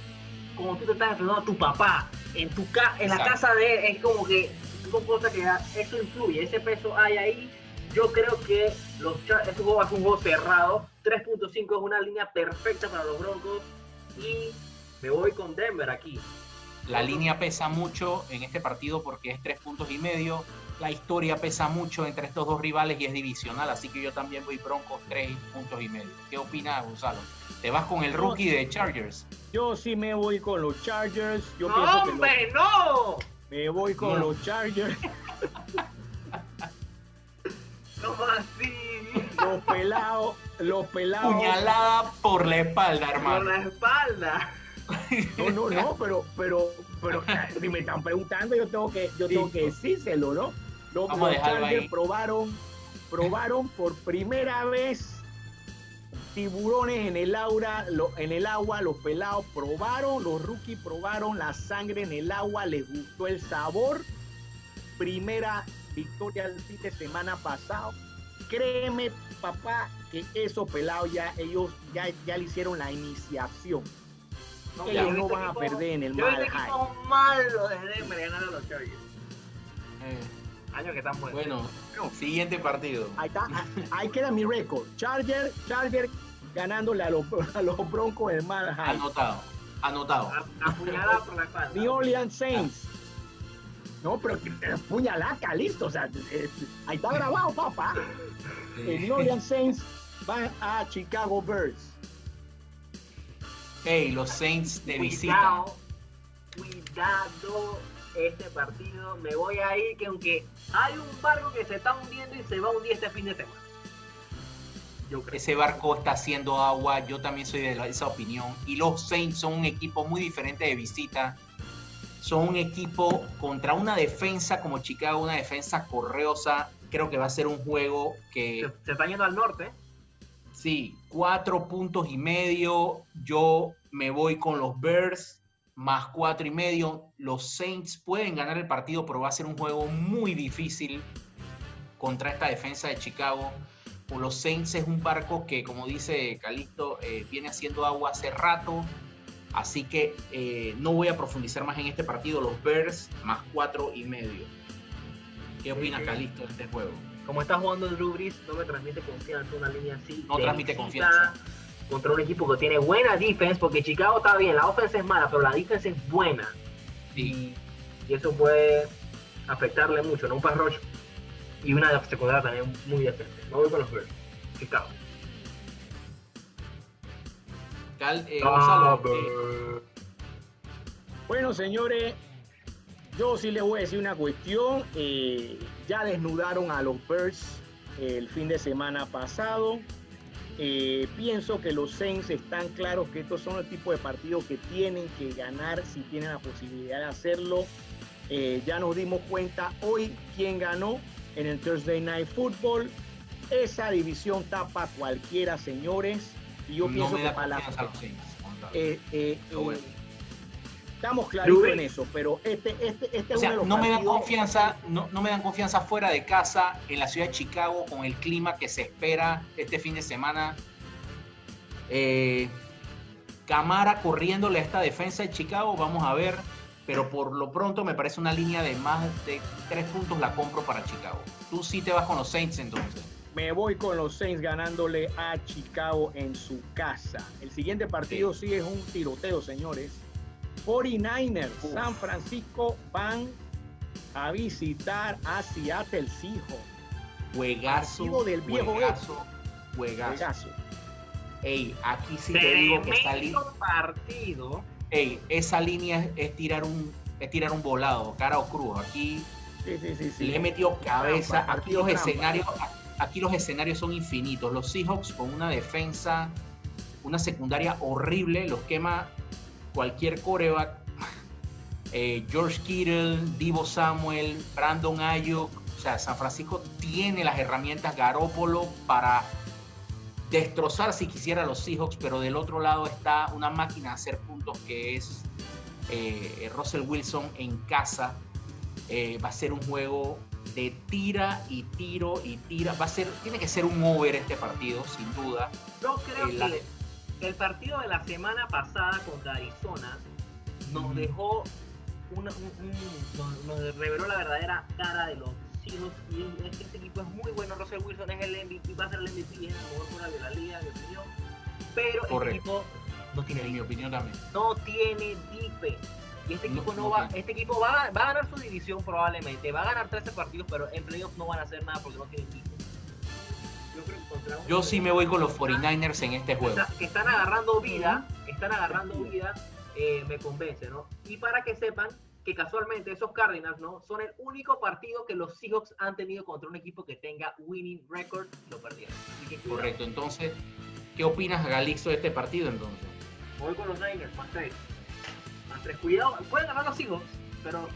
como tú te estás enfrentando a tu papá en tu ca en la casa de es como que son cosas que eso influye, ese peso hay ahí. Yo creo que los este juego va a ser un juego cerrado. 3.5 es una línea perfecta para los Broncos y me voy con Denver aquí. La línea pesa mucho en este partido porque es tres puntos y medio. La historia pesa mucho entre estos dos rivales y es divisional, así que yo también voy Broncos tres puntos y medio. ¿Qué opina Gonzalo? ¿Te vas con el rookie de Chargers? Yo sí me voy con los Chargers. Yo ¡No, hombre, no! Me voy con los Chargers. ¿Cómo así? Los pelados, los pelados. Puñalada por la espalda, hermano. Por la espalda. No, no, no, pero, pero, pero, si me están preguntando, yo tengo que, yo tengo que decírselo, ¿no? Los, los Chargers probaron, probaron por primera vez tiburones en el, aura, en el agua, los pelados probaron, los rookies probaron la sangre en el agua, les gustó el sabor. Primera victoria el fin de semana pasado. Créeme, papá, que esos pelados ya, ellos ya, ya le hicieron la iniciación. No, ellos yo no van a equipos- perder en el Yo mal visto high. equipos malos de Denver ganando a los Chargers. Eh, Años que buenos. bueno, siguiente partido. Ahí está, ah, ahí queda mi récord. Charger, Charger ganándole a los, a los Broncos en mal high. Anotado, anotado. Apuñalada por la espalda. New Orleans Saints. No, pero que- eh, puñalaca, listo. O sea, eh, ahí está grabado, papá. El New Orleans Saints van a Chicago Bears. Hey, los Saints de visita. Cuidado, cuidado este partido. Me voy a ir que aunque hay un barco que se está hundiendo y se va a hundir este fin de semana. Yo creo. Ese barco está haciendo agua, yo también soy de esa opinión. Y los Saints son un equipo muy diferente de visita. Son un equipo contra una defensa como Chicago, una defensa correosa. Creo que va a ser un juego que Se, se está yendo al norte. Sí, cuatro puntos y medio. Yo me voy con los Bears más cuatro y medio. Los Saints pueden ganar el partido, pero va a ser un juego muy difícil contra esta defensa de Chicago. Los Saints es un barco que, como dice Calixto, eh, viene haciendo agua hace rato. Así que eh, no voy a profundizar más en este partido. Los Bears más cuatro y medio. ¿Qué opina Sí. Calixto de este juego? Como está jugando Drew Brees, no me transmite confianza una línea así. No transmite confianza. Contra un equipo que tiene buena defense, porque Chicago está bien, la offense es mala, pero la defense es buena. Sí. Y eso puede afectarle mucho, ¿no? Un pass rush y una secundaria también muy decente. Me voy con los Bears. Chicago. Cal- eh, Ah, Gonzalo, eh. Bueno, señores, yo sí les voy a decir una cuestión. eh, ya desnudaron a los Bears el fin de semana pasado. Eh, pienso que los Saints están claros que estos son el tipo de partidos que tienen que ganar si tienen la posibilidad de hacerlo. Eh, ya nos dimos cuenta hoy quién ganó en el Thursday Night Football. Esa división tapa cualquiera, señores. Y yo no pienso que para la, los Saints. Eh, bueno. Estamos claritos Drew en eso, pero este, este, este o es sea, uno de los no me dan confianza, no, no me dan confianza fuera de casa en la ciudad de Chicago con el clima que se espera este fin de semana. Eh, Camara corriéndole a esta defensa de Chicago, vamos a ver. Pero por lo pronto me parece una línea de más de tres puntos la compro para Chicago. Tú sí te vas con los Saints entonces. Me voy con los Saints ganándole a Chicago en su casa. El siguiente partido sí, es un tiroteo, señores. 49ers, Uf. San Francisco van a visitar a Seattle Seahawks. Juegazo, Partido del viejo juegazo, juegazo. Juegazo. Ey, aquí sí te digo que línea... Tremendo partido. Ey, esa línea es, es tirar un es tirar un volado, cara o cruz. Aquí Sí, sí, sí, sí. le he metido cabeza. Trampa, Aquí los trampa. escenarios, aquí los escenarios son infinitos. Los Seahawks con una defensa, una secundaria horrible, los quema cualquier coreback. Eh, George Kittle, Divo Samuel, Brandon Ayuk. O sea, San Francisco tiene las herramientas Garópolo para destrozar si quisiera a los Seahawks, pero del otro lado está una máquina de hacer puntos que es eh, Russell Wilson en casa. Eh, va a ser un juego de tira y tiro y tira. Va a ser, tiene que ser un over este partido, sin duda. Yo creo Eh, la- que el partido de la semana pasada contra Arizona nos dejó una, un- un- nos, nos reveló la verdadera cara de los Seahawks y es que este equipo es muy bueno. Russell Wilson es el MVP, va a ser el MVP, es el mejor jugador de la liga, mi opinión. Pero este equipo no tiene En mi opinión también. No tiene defense. Y este No- equipo no, no va, tiene. este equipo va, va a ganar su división probablemente, va a ganar 13 partidos, pero en playoffs no van a hacer nada porque no tienen defense. Yo sí me voy con los 49ers en este juego. que están agarrando vida, están agarrando vida, eh, me convence, ¿no? Y para que sepan que casualmente esos Cardinals, ¿no? Son el único partido que los Seahawks han tenido contra un equipo que tenga winning record y lo perdieron. Así que cuidado. Correcto. Entonces, ¿qué opinas, Galixo, de este partido entonces? Voy con los Niners, más tres. Más tres. Cuidado, pueden ganar los Seahawks, pero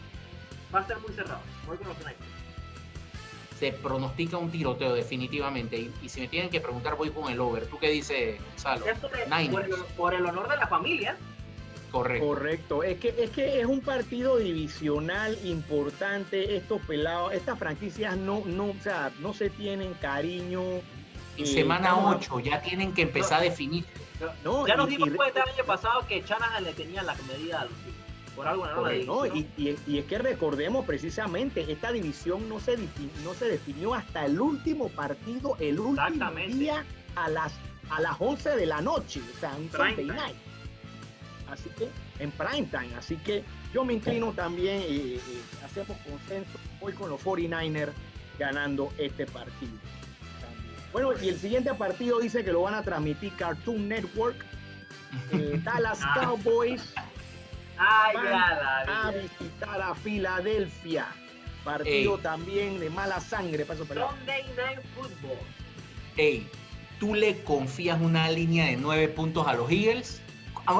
va a ser muy cerrado. Voy con los Niners. Se pronostica un tiroteo definitivamente. Y, y si me tienen que preguntar, voy con el over. ¿Tú qué dices, Gonzalo? Por, el, por el honor de la familia, Correcto. Correcto. Es que, es que es un partido divisional importante. Estos pelados, estas franquicias no, no, o sea, no se tienen cariño. En Eh, semana estamos- 8 ya tienen que empezar a definir. No, Ya nos dimos cuenta el año pasado que Shanahan le tenía la medida a los No, y, y- y es que recordemos precisamente, esta división no se, no se definió hasta el último partido, el último día a las, a las 11 de la noche, o sea, un Prime Sunday time. night. Así que, en prime time, así que yo me inclino también, eh, eh, hacemos consenso, voy con los 49ers ganando este partido. Bueno, y el siguiente partido dice que lo van a transmitir Cartoon Network, eh, Dallas Ah. Cowboys van ya la a vi. visitar a Filadelfia. Partido Ey. también de mala sangre para esos pelados. Sunday Night Football. Ey, ¿tú le confías una línea de 9 puntos a los Eagles?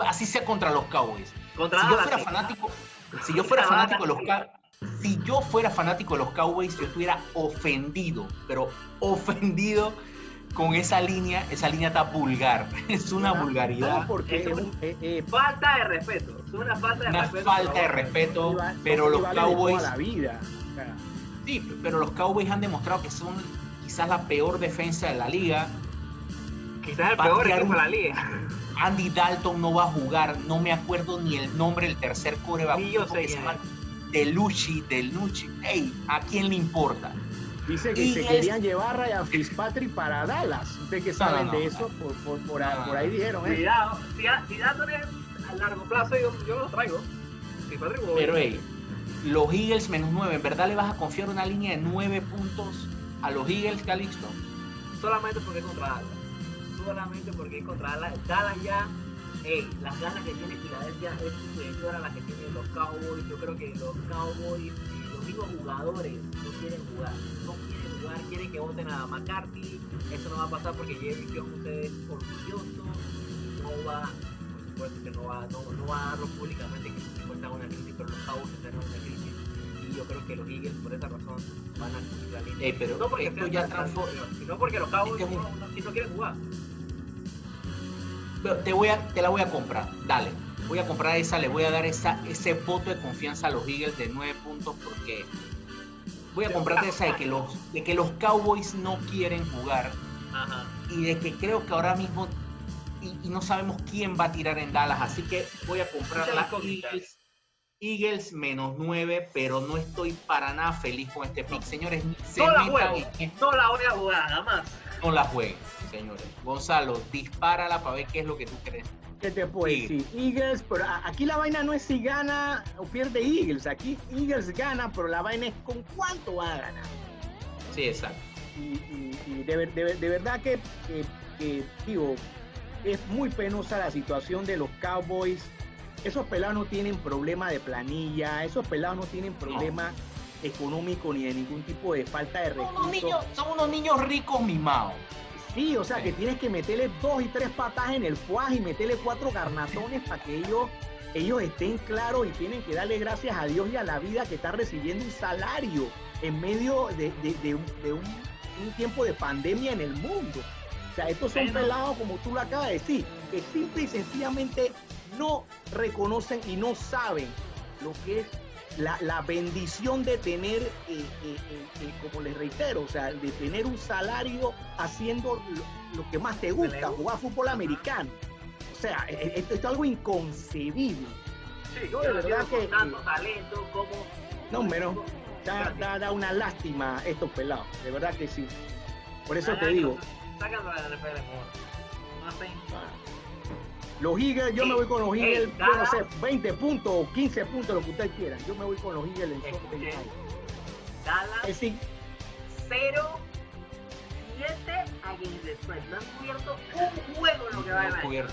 Así sea contra los Cowboys. Contra si yo fuera fanático, si yo fuera Contra fanático de los Cow- si yo fuera fanático de los Cowboys, yo estuviera ofendido, pero ofendido con esa línea, esa línea está vulgar, es una No, vulgaridad, porque es un- eh, eh, Falta de respeto. Es una falta de una respeto. falta de pero- respeto, pero los Cowboys, la vida. Sí, pero los Cowboys han demostrado que son quizás la peor defensa de la liga. Quizás el peor equipo un- de la liga. Andy Dalton no va a jugar, no me acuerdo ni el nombre del tercer coreback. Ni yo sé que se llama Delucci, Delucci. Ey, ¿a quién le importa? Dice que Y se es- querían llevar a Fitzpatrick para Dallas. ¿Ustedes qué saben no, de no. eso? Por, por, por, No, por no. ahí dijeron. ¿eh? Cuidado. Si, a- si dándole a largo plazo, yo, yo lo traigo. Pero hey, los Eagles menos 9, ¿en verdad le vas a confiar una línea de 9 puntos a los Eagles, Calixto? solamente porque es contra Dallas. Solamente porque es contra Dallas. Dallas ya, ey, las ganas que tiene Filadelfia es superior a las que tienen los Cowboys. Yo creo que los Cowboys, mismos jugadores no quieren jugar. No quieren jugar, quieren que voten a McCarthy. Eso no va a pasar porque Jerry Jones es orgulloso. No va, por supuesto que no va, no, no va a darlo públicamente que su está en una crisis, pero los Cowboys están en una crisis. Y yo creo que los Eagles por esa razón van a cumplir la línea. Ey, pero no porque esto ya transforma. sino porque los Cowboys Este es no, no- si no quieren jugar. Pero Te, voy a, te la voy a comprar, dale. Voy a comprar esa, le voy a dar esa, ese voto de confianza a los Eagles de 9 puntos porque voy a comprarte esa de que los, de que los Cowboys no quieren jugar Ajá. y de que creo que ahora mismo y, y no sabemos quién va a tirar en Dallas, así que voy a comprar la incógnitas. Eagles, Eagles menos 9, pero no estoy para nada feliz con este pick, señores. se No la metan juego. en No la voy a jugar, jamás. no la jueguen, señores. Gonzalo, dispárala para ver qué es lo que tú crees. ¿Qué te puedo Sí. decir? Eagles, pero aquí la vaina no es si gana o pierde Eagles. Aquí Eagles gana, pero la vaina es con cuánto va a ganar. Sí, exacto. Y, y- y de, ver- de ver- de verdad que, que- que, digo, es muy penosa la situación de los Cowboys. Esos pelados no tienen problema de planilla, esos pelados no tienen problema económico ni de ningún tipo de falta de Son unos recursos. niños, son unos niños ricos mimados. Sí, o sea Sí. que tienes que meterle dos y tres patas en el fuaj y meterle cuatro garnatones para que ellos, ellos estén claros y tienen que darle gracias a Dios y a la vida que está recibiendo un salario en medio de, de- de un, de un- un tiempo de pandemia en el mundo. O sea, estos son pelados, como tú lo acabas de decir, que simple y sencillamente no reconocen y no saben lo que es la, la bendición de tener, eh, eh, eh, como les reitero, o sea, de tener un salario haciendo lo, lo que más te gusta, jugar fútbol americano. O sea, eh, eh, esto es algo inconcebible. Sí, Yo de verdad que- tanto talento como. No, menos. Da, da- da una lástima estos pelados, de verdad que sí. Por eso te digo, Sacan la NFL. No hacen. Los Eagles, yo me voy con los Eagles, yo no sé, 20 puntos o 15 puntos, lo que ustedes quieran. Yo me voy con los Eagles en Escuchen. Sunday night. Dallas Eh, sí, 0 7 against the spread. No han cubierto un juego en lo que va año. cubierto.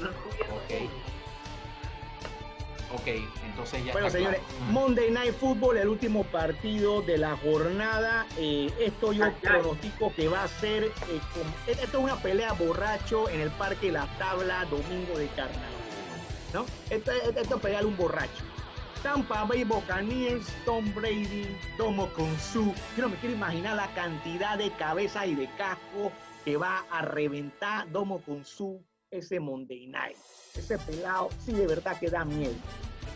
No han cubierto Ok. uno. Ok, entonces ya Bueno, está señores, claro. Monday Night Football, el último partido de la jornada. Eh, esto yo pronostico que va a ser. eh, como- esto es una pelea borracho en el Parque La Tabla, domingo de carnaval. ¿No? Esto, esto, esto es pelear un borracho. Tampa Bay Buccaneers, Tom Brady, Domo Consu. Yo no me quiero imaginar la cantidad de cabezas y de casco que va a reventar Domo Consu ese Monday Night. Ese pelado sí de verdad que da miedo.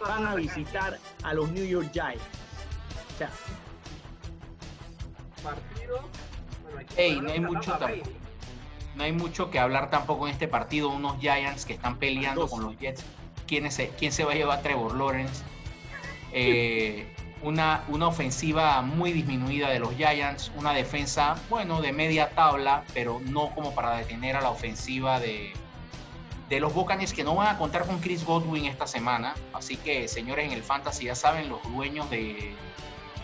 Van a visitar a los New York Giants. O sea, Partido. bueno, Ey, no hay mucho tampoco. No hay mucho que hablar tampoco en este partido. Unos Giants que están peleando Dos. con los Jets. ¿Quién, es, quién se va a llevar a Trevor Lawrence? Eh, una, una ofensiva muy disminuida de los Giants. Una defensa, bueno, de media tabla, pero no como para detener a la ofensiva de, de los Buccaneers que no van a contar con Chris Godwin esta semana. Así que, señores, en el Fantasy ya saben, los dueños de,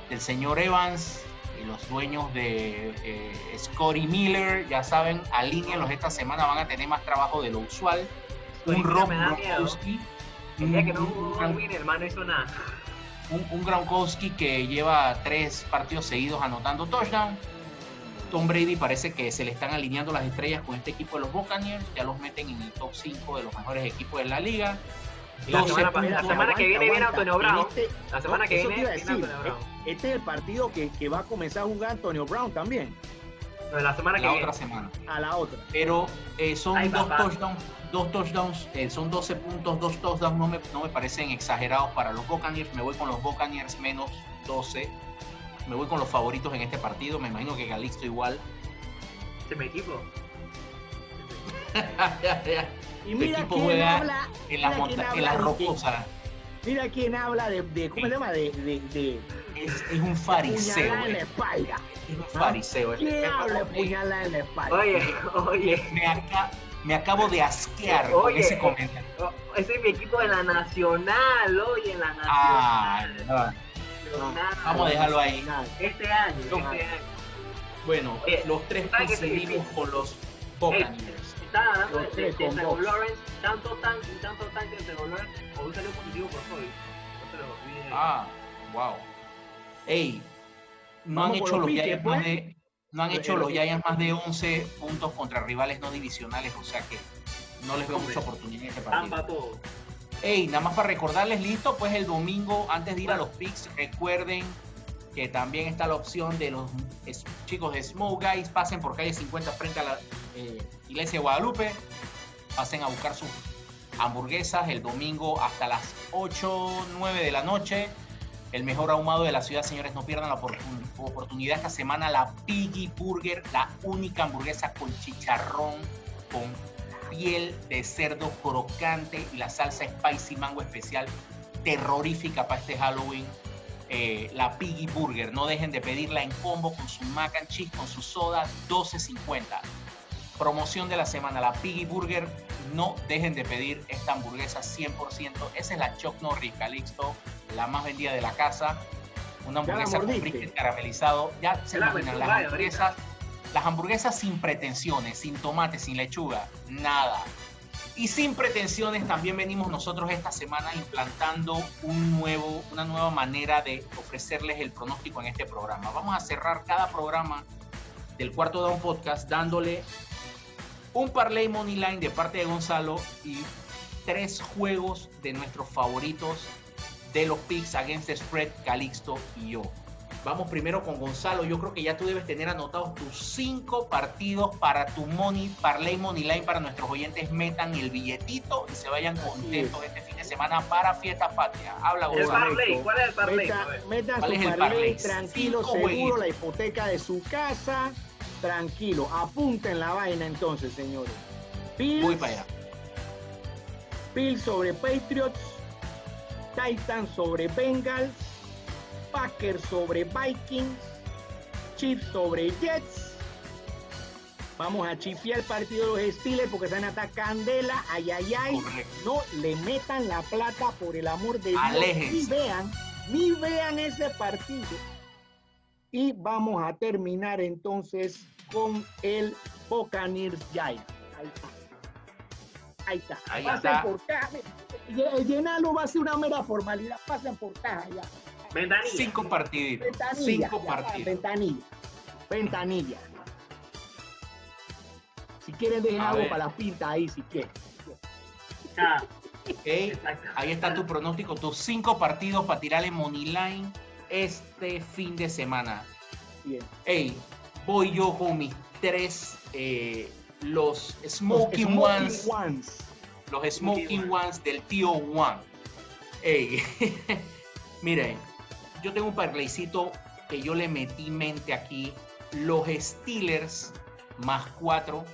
del señor Evans y los dueños de eh, Scotty Miller, ya saben, alínealos esta semana, van a tener más trabajo de lo usual. Un Ahorita Rob. Gronkowski. El día que no un- jugó un- Godwin, el man no hizo nada. un, un Gronkowski que lleva tres partidos seguidos anotando touchdown. Tom Brady parece que se le están alineando las estrellas con este equipo de los Buccaneers, ya los meten en el top 5 de los mejores equipos de la liga. La 12 semana, la que viene viene aguanta. Antonio Brown. Este- La semana no, que eso te viene iba a viene decir, Antonio Brown. Este es el partido que, que va a comenzar a jugar Antonio Brown también, No, la semana que la viene. otra semana. a la otra. Pero eh, son Ay, dos touchdowns, dos touchdowns, eh, son 12 puntos, dos touchdowns, no me, no me parecen exagerados para los Buccaneers. Me voy con los Buccaneers menos 12. Me voy con los favoritos en este partido. Me imagino que Calixto igual. Este es mi equipo. Y Tu mira equipo quién juega habla, en la, monta- en la rocosa. mira quién habla de, de ¿cómo se llama? De, de, de Es, es un fariseo. en la eh. espalda. Es un fariseo. es- ¿Quién es- habla puñalada en la espalda? Oye, oye. me, aca- me acabo de asquear con Oye. ese comentario. Ese es mi equipo de la Nacional, oye, en la Ah, Nacional. No. Nacional. Vamos a dejarlo ahí. Este año, este No. año. Bueno, Oye, los tres ¿sabes qué coincidimos con los Buccaneers. Estaba hablando de, Los de, tres de con Trevor. Lawrence, tanto tan y tanto tan que Trevor Lawrence hoy salió positivo por COVID. No se lo olviden. Ah, wow. Ey, no han hecho los Giants más pues. de no han Eh, hecho eh, los eh. Giants más de 11 puntos contra rivales no divisionales, o sea que no les veo mucha oportunidad en este partido. Tampa todo. Ey, nada más para recordarles, listo, pues el domingo, antes de ir a los picks, recuerden que también está la opción de los chicos de Smoke Guys, pasen por calle 50 frente a la eh, iglesia de Guadalupe, pasen a buscar sus hamburguesas el domingo hasta las 8, 9 de la noche. El mejor ahumado de la ciudad, señores, no pierdan la oportun- oportunidad esta semana, la Piggy Burger, la única hamburguesa con chicharrón, con piel de cerdo crocante y la salsa spicy mango especial terrorífica para este Halloween. Eh, la Piggy Burger, no dejen de pedirla en combo con su mac and cheese, con su soda, 12.50. Promoción de la semana, la Piggy Burger, no dejen de pedir esta hamburguesa 100%. Esa es la Chuck Norris Calixto, la más vendida de la casa. Una hamburguesa con brisket caramelizado. Ya se imaginan, las vaya, hamburguesas, las hamburguesas sin pretensiones, sin tomate, sin lechuga, nada. Y sin pretensiones también venimos nosotros esta semana implantando un nuevo, una nueva manera de ofrecerles el pronóstico en este programa. Vamos a cerrar cada programa del cuarto down podcast dándole un parlay money line de parte de Gonzalo y tres juegos de nuestros favoritos de los picks against the spread, Calixto y yo. Vamos primero con Gonzalo. Yo creo que ya tú debes tener anotados tus cinco partidos para tu money, parlay money line para nuestros oyentes. Metan el billetito y se vayan Así contentos es. este fin de semana para fiesta patria. Habla El Gonzalo. parlay, ¿cuál es el parlay? A Meta, ver. meta ¿Cuál su es el parlay, parlay? tranquilo, Cinco seguro, jueguitos. la hipoteca de su casa, tranquilo. Apunten la vaina entonces, señores. Bills, Voy para allá. Bills sobre Patriots, Titans sobre Bengals, Packers sobre Vikings, Chiefs sobre Jets. Vamos a chifiar el partido de los Steelers porque están hasta candela, ay, ay, ay. Correcto. No le metan la plata por el amor de Dios. Aléjense. Ni vean, ni vean ese partido. Y vamos a terminar entonces con el Buccaneers Giants. Ahí está. Ahí está. Ahí Pasen está. por caja. Lle- Llenarlo va a ser una mera formalidad. Pasen por caja ya. Ventanilla. Cinco partiditos. Ventanilla. Cinco ya, partidos. Ventanilla. Ventanilla. Si quieren, dejen A algo ver. para la pinta ahí, si quieren. Ah. Ahí está tu pronóstico, tus cinco partidos para tirarle money line este fin de semana. Bien. Hey, voy yo con mis tres eh, los Smoking, ones, Los Smoking Ones del tío One. Hey, miren, yo tengo un parlaycito que yo le metí mente aquí. Los Steelers más cuatro.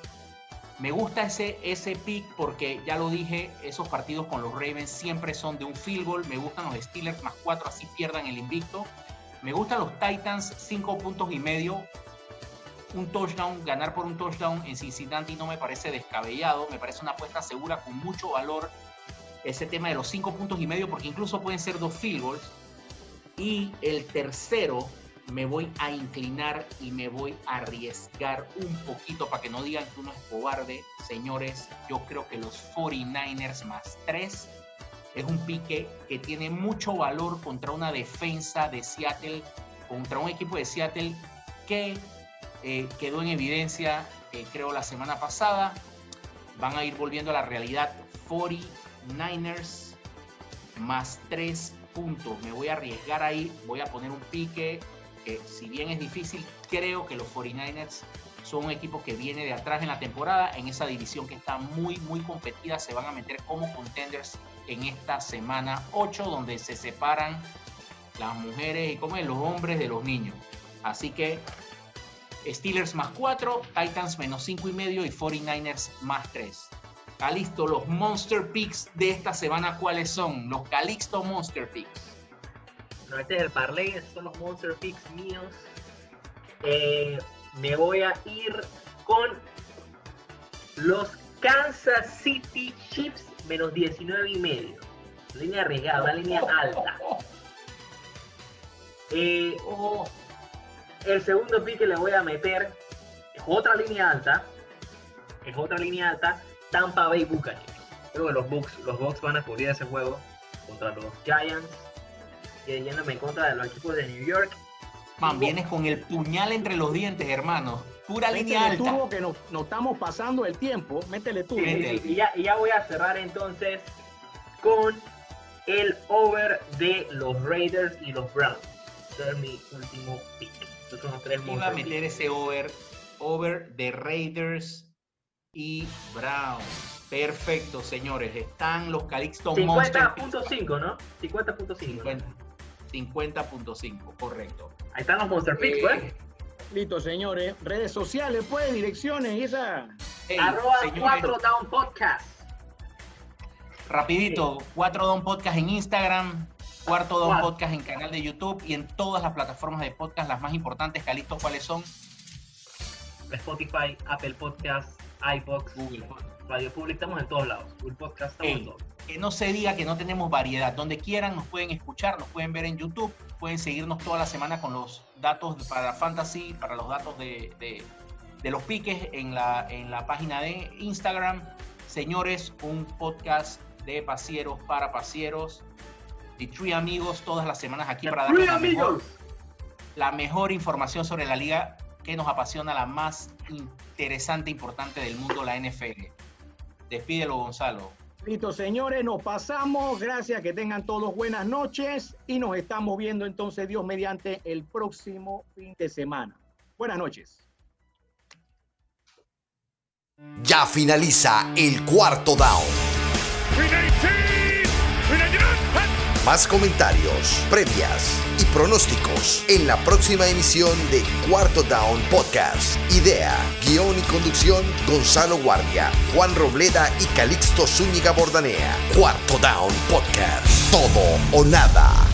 Me gusta ese, ese pick porque ya lo dije, esos partidos con los Ravens siempre son de un field goal. Me gustan los Steelers más cuatro, así pierdan el invicto. Me gustan los Titans, cinco puntos y medio. Un touchdown, ganar por un touchdown en Cincinnati no me parece descabellado. Me parece una apuesta segura con mucho valor. Ese tema de los cinco puntos y medio, porque incluso pueden ser dos field goals. Y el tercero, me voy a inclinar y me voy a arriesgar un poquito para que no digan que uno es cobarde. Señores, yo creo que los 49ers más 3 es un pique que tiene mucho valor contra una defensa de Seattle, contra un equipo de Seattle que eh, quedó en evidencia, eh, creo, la semana pasada. Van a ir volviendo a la realidad 49ers más 3 puntos. Me voy a arriesgar ahí, voy a poner un pique que si bien es difícil, creo que los 49ers son un equipo que viene de atrás en la temporada, en esa división que está muy, muy competida, se van a meter como contenders en esta semana 8, donde se separan las mujeres y como los hombres de los niños. Así que Steelers más 4, Titans menos 5 y medio y 49ers más 3. Calisto, los Monster Picks de esta semana, ¿cuáles son? Los Calixto Monster Picks este es el parlay, estos son los Monster Picks míos. Eh, me voy a ir con los Kansas City Chiefs menos 19 y medio. Línea arriesgada, una línea alta. Eh, el segundo pick que le voy a meter es otra línea alta. Es otra línea alta. Tampa Bay Buccaneers. Creo que los Bucks, los Bucks van a cubrir ese juego contra los Giants yéndome en contra de los equipos de New York. Man, vienes con el puñal entre los dientes, hermano. Pura línea alta. Turbo que nos, estamos pasando el tiempo. Métele tú. y, ya, ya voy a cerrar entonces con el over de los Raiders y los Browns. Este es mi último pick. Estos son los tres Iba a meter ese over, over de Raiders y Browns. Perfecto, señores. Están los Calixto 50.5, ¿no? 50.5. 50.5, correcto. Ahí están los Monster Picks, pues. Listo, señores. Redes sociales, pues, direcciones y esa. Arroba 4 Down Podcast. Rapidito, 4 Down Podcast en Instagram, Cuarto Down Podcast en canal de YouTube y en todas las plataformas de podcast, las más importantes, Calisto, ¿cuáles son? Spotify, Apple Podcast, iBox, Google Radio Public, estamos en todos lados. Google Podcast, estamos en todos que no se diga que no tenemos variedad. Donde quieran nos pueden escuchar, nos pueden ver en YouTube, pueden seguirnos toda la semana con los datos para Fantasy, para los datos de, los piques en la, en la página de Instagram. Señores, un podcast de pasieros para pasieros. De Tree Amigos todas las semanas aquí para darles la mejor, la mejor información sobre la liga que nos apasiona, la más interesante e importante del mundo, la NFL. Despídelo, Gonzalo. Listo, señores, nos pasamos. Gracias, que tengan todos buenas noches y nos estamos viendo entonces, Dios mediante, el próximo fin de semana. Buenas noches. Ya finaliza el cuarto down. Más comentarios, previas y pronósticos en la próxima emisión de Cuarto Down Podcast. Idea, guion y conducción Gonzalo Guardia, Juan Robleda y Calixto Zúñiga Bordanea. Cuarto Down Podcast. Todo o nada.